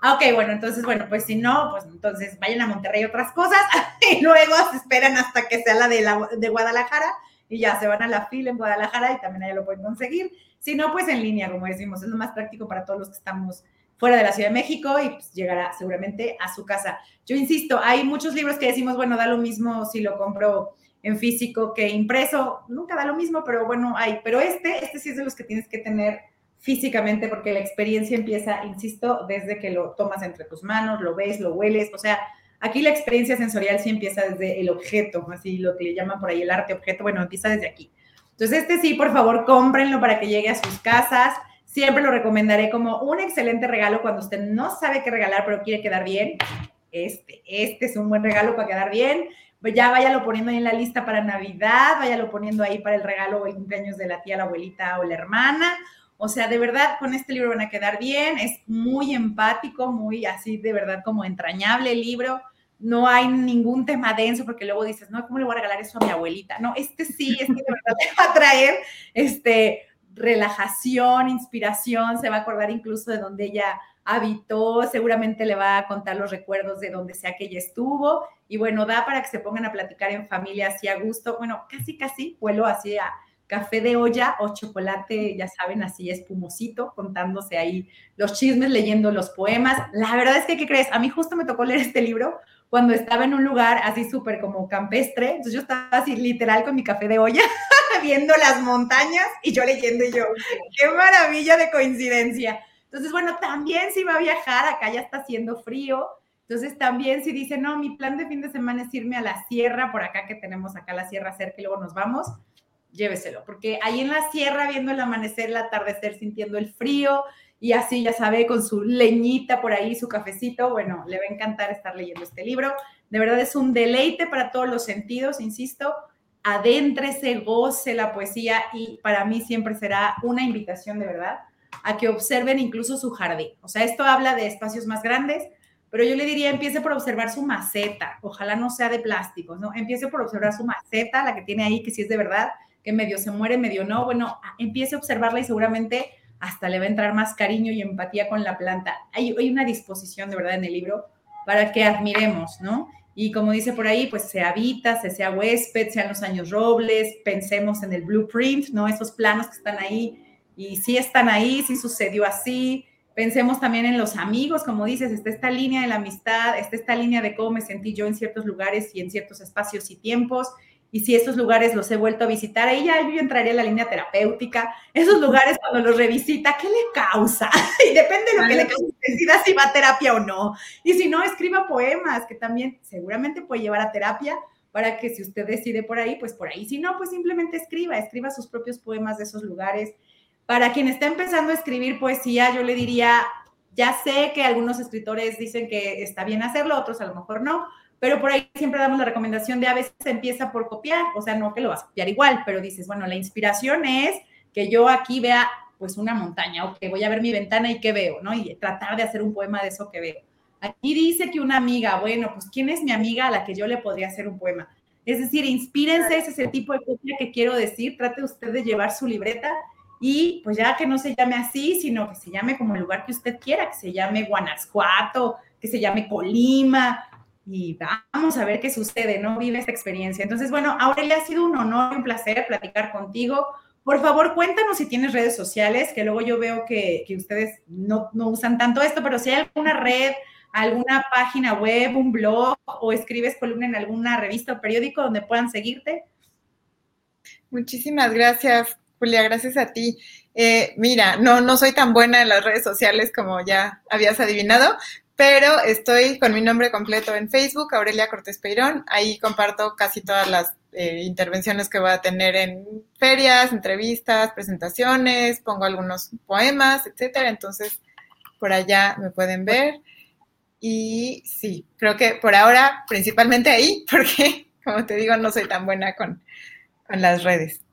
Ah, ok, bueno, entonces, bueno, pues si no, pues entonces vayan a Monterrey otras cosas y luego se esperan hasta que sea la de, la, de Guadalajara y ya se van a la fila en Guadalajara y también allá lo pueden conseguir. Si no, pues en línea, como decimos, es lo más práctico para todos los que estamos fuera de la Ciudad de México y pues llegará seguramente a su casa. Yo insisto, hay muchos libros que decimos, bueno, da lo mismo si lo compro en físico que impreso, nunca da lo mismo, pero bueno, hay, pero este, este sí es de los que tienes que tener físicamente, porque la experiencia empieza, insisto, desde que lo tomas entre tus manos, lo ves, lo hueles, o sea, aquí la experiencia sensorial sí empieza desde el objeto, así lo que le llaman por ahí el arte objeto, bueno, empieza desde aquí. Entonces, este sí, por favor, cómprenlo para que llegue a sus casas. Siempre lo recomendaré como un excelente regalo cuando usted no sabe qué regalar, pero quiere quedar bien. Este, este es un buen regalo para quedar bien. Ya váyalo poniendo ahí en la lista para Navidad, váyalo poniendo ahí para el regalo o el cumpleaños de la tía, la abuelita o la hermana o sea, de verdad, con este libro van a quedar bien, es muy empático, muy así, de verdad, como entrañable el libro. No hay ningún tema denso porque luego dices, no, ¿cómo le voy a regalar eso a mi abuelita? No, este sí, este de verdad le va a traer este, relajación, inspiración, se va a acordar incluso de donde ella habitó, seguramente le va a contar los recuerdos de donde sea que ella estuvo y bueno, da para que se pongan a platicar en familia así a gusto, bueno, casi casi vuelo así a, café de olla o chocolate, ya saben, así espumosito, contándose ahí los chismes, leyendo los poemas. La verdad es que, ¿qué crees? A mí justo me tocó leer este libro cuando estaba en un lugar así súper como campestre, entonces yo estaba así literal con mi café de olla, viendo las montañas y yo leyendo y yo, qué maravilla de coincidencia. Entonces, bueno, también si va a viajar, acá ya está haciendo frío, entonces también si dice, no, mi plan de fin de semana es irme a la sierra, por acá que tenemos acá la sierra cerca y luego nos vamos, lléveselo, porque ahí en la sierra, viendo el amanecer, el atardecer, sintiendo el frío y así, ya sabe, con su leñita por ahí, su cafecito, bueno, le va a encantar estar leyendo este libro. De verdad es un deleite para todos los sentidos, insisto, adéntrese, goce la poesía y para mí siempre será una invitación de verdad a que observen incluso su jardín. O sea, esto habla de espacios más grandes, pero yo le diría, empiece por observar su maceta, ojalá no sea de plástico, ¿no? Empiece por observar su maceta, la que tiene ahí, que si es de verdad, que medio se muere, medio no, bueno, empiece a observarla y seguramente hasta le va a entrar más cariño y empatía con la planta. Hay, hay una disposición de verdad en el libro para que admiremos, ¿no? Y como dice por ahí, pues se habita, se sea huésped, sean los años robles, pensemos en el blueprint, ¿no? Esos planos que están ahí y si están ahí, si sucedió así. Pensemos también en los amigos, como dices, está esta línea de la amistad, está esta línea de cómo me sentí yo en ciertos lugares y en ciertos espacios y tiempos y si esos lugares los he vuelto a visitar, ahí ya yo entraría en la línea terapéutica. Esos lugares cuando los revisita, ¿qué le causa? y depende de lo que le causa, decida si va a terapia o no. Y si no, escriba poemas, que también seguramente puede llevar a terapia para que si usted decide por ahí, pues por ahí. Si no, pues simplemente escriba, escriba sus propios poemas de esos lugares. Para quien está empezando a escribir poesía, yo le diría, ya sé que algunos escritores dicen que está bien hacerlo, otros a lo mejor no, pero por ahí siempre damos la recomendación de a veces empieza por copiar, o sea, no que lo vas a copiar igual, pero dices, bueno, la inspiración es que yo aquí vea pues una montaña, o que voy a ver mi ventana y qué veo, ¿no? Y tratar de hacer un poema de eso que veo. Aquí dice que una amiga, bueno, pues ¿quién es mi amiga a la que yo le podría hacer un poema? Es decir, inspírense, ese es el tipo de copia que quiero decir, trate usted de llevar su libreta y pues ya que no se llame así, sino que se llame como el lugar que usted quiera, que se llame Guanajuato, que se llame Colima, y vamos a ver qué sucede, ¿no? Vive esta experiencia. Entonces, bueno, Aurelia, ha sido un honor un placer platicar contigo. Por favor, cuéntanos si tienes redes sociales, que luego yo veo que, ustedes no, no, usan tanto esto, pero si hay alguna red, alguna página web, un blog o escribes columna en alguna revista o periódico donde puedan seguirte. Muchísimas gracias, Julia, gracias a ti. Eh, mira, no, no soy tan buena en las redes sociales como ya habías adivinado, pero estoy con mi nombre completo en Facebook, Aurelia Cortés Peirón. Ahí comparto casi todas las eh, intervenciones que voy a tener en ferias, entrevistas, presentaciones, pongo algunos poemas, etcétera. Entonces, por allá me pueden ver. Y sí, creo que por ahora, principalmente ahí, porque, como te digo, no soy tan buena con, con las redes.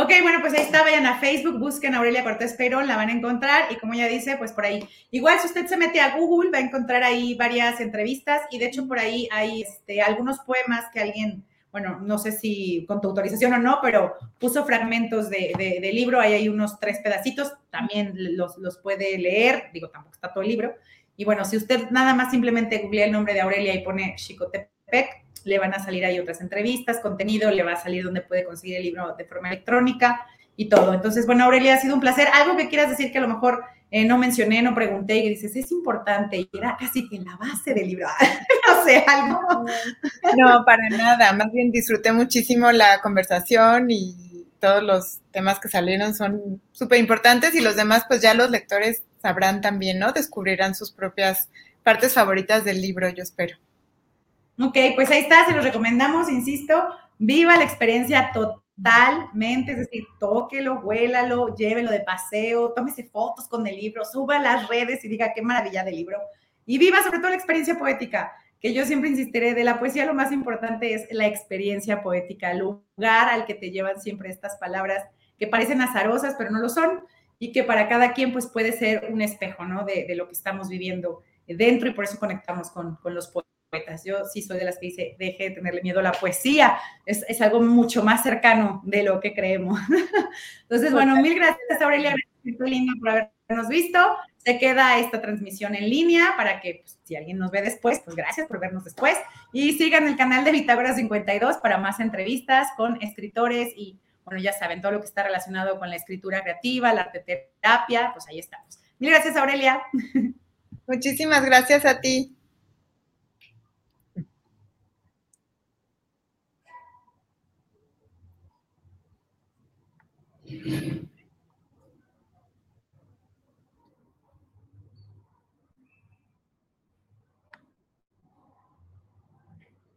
Ok, bueno, pues ahí está, vayan a Facebook, busquen a Aurelia Cortés Perón, la van a encontrar y como ella dice, pues por ahí. Igual si usted se mete a Google va a encontrar ahí varias entrevistas y de hecho por ahí hay este, algunos poemas que alguien, bueno, no sé si con tu autorización o no, pero puso fragmentos de, de, libro, ahí hay unos tres pedacitos, también los, los puede leer, digo, tampoco está todo el libro. Y bueno, si usted nada más simplemente googlea el nombre de Aurelia y pone Chicotepec, le van a salir ahí otras entrevistas, contenido, le va a salir donde puede conseguir el libro de forma electrónica y todo. Entonces, bueno, Aurelia, ha sido un placer. Algo que quieras decir que a lo mejor eh, no mencioné, no pregunté y dices, es importante y era casi que la base del libro. no sé, algo. No, para nada. Más bien disfruté muchísimo la conversación y todos los temas que salieron son súper importantes y los demás, pues ya los lectores sabrán también, ¿no? Descubrirán sus propias partes favoritas del libro, yo espero. Ok, pues ahí está, se los recomendamos, insisto, viva la experiencia totalmente, es decir, tóquelo, huélalo, llévelo de paseo, tómese fotos con el libro, suba a las redes y diga qué maravilla del libro. Y viva sobre todo la experiencia poética, que yo siempre insistiré, de la poesía lo más importante es la experiencia poética, el lugar al que te llevan siempre estas palabras que parecen azarosas, pero no lo son, y que para cada quien pues puede ser un espejo, ¿no? De, de lo que estamos viviendo dentro y por eso conectamos con, con los poetas. Yo sí soy de las que dice, deje de tenerle miedo a la poesía. Es, es algo mucho más cercano de lo que creemos. Entonces, bueno, mil gracias, Aurelia. Gracias, linda, por habernos visto. Se queda esta transmisión en línea para que, pues, si alguien nos ve después, pues gracias por vernos después. Y sigan el canal de Bitágora 52 para más entrevistas con escritores y, bueno, ya saben, todo lo que está relacionado con la escritura creativa, la arte terapia, pues ahí estamos. Mil gracias, Aurelia. Muchísimas gracias a ti. Mm-hmm.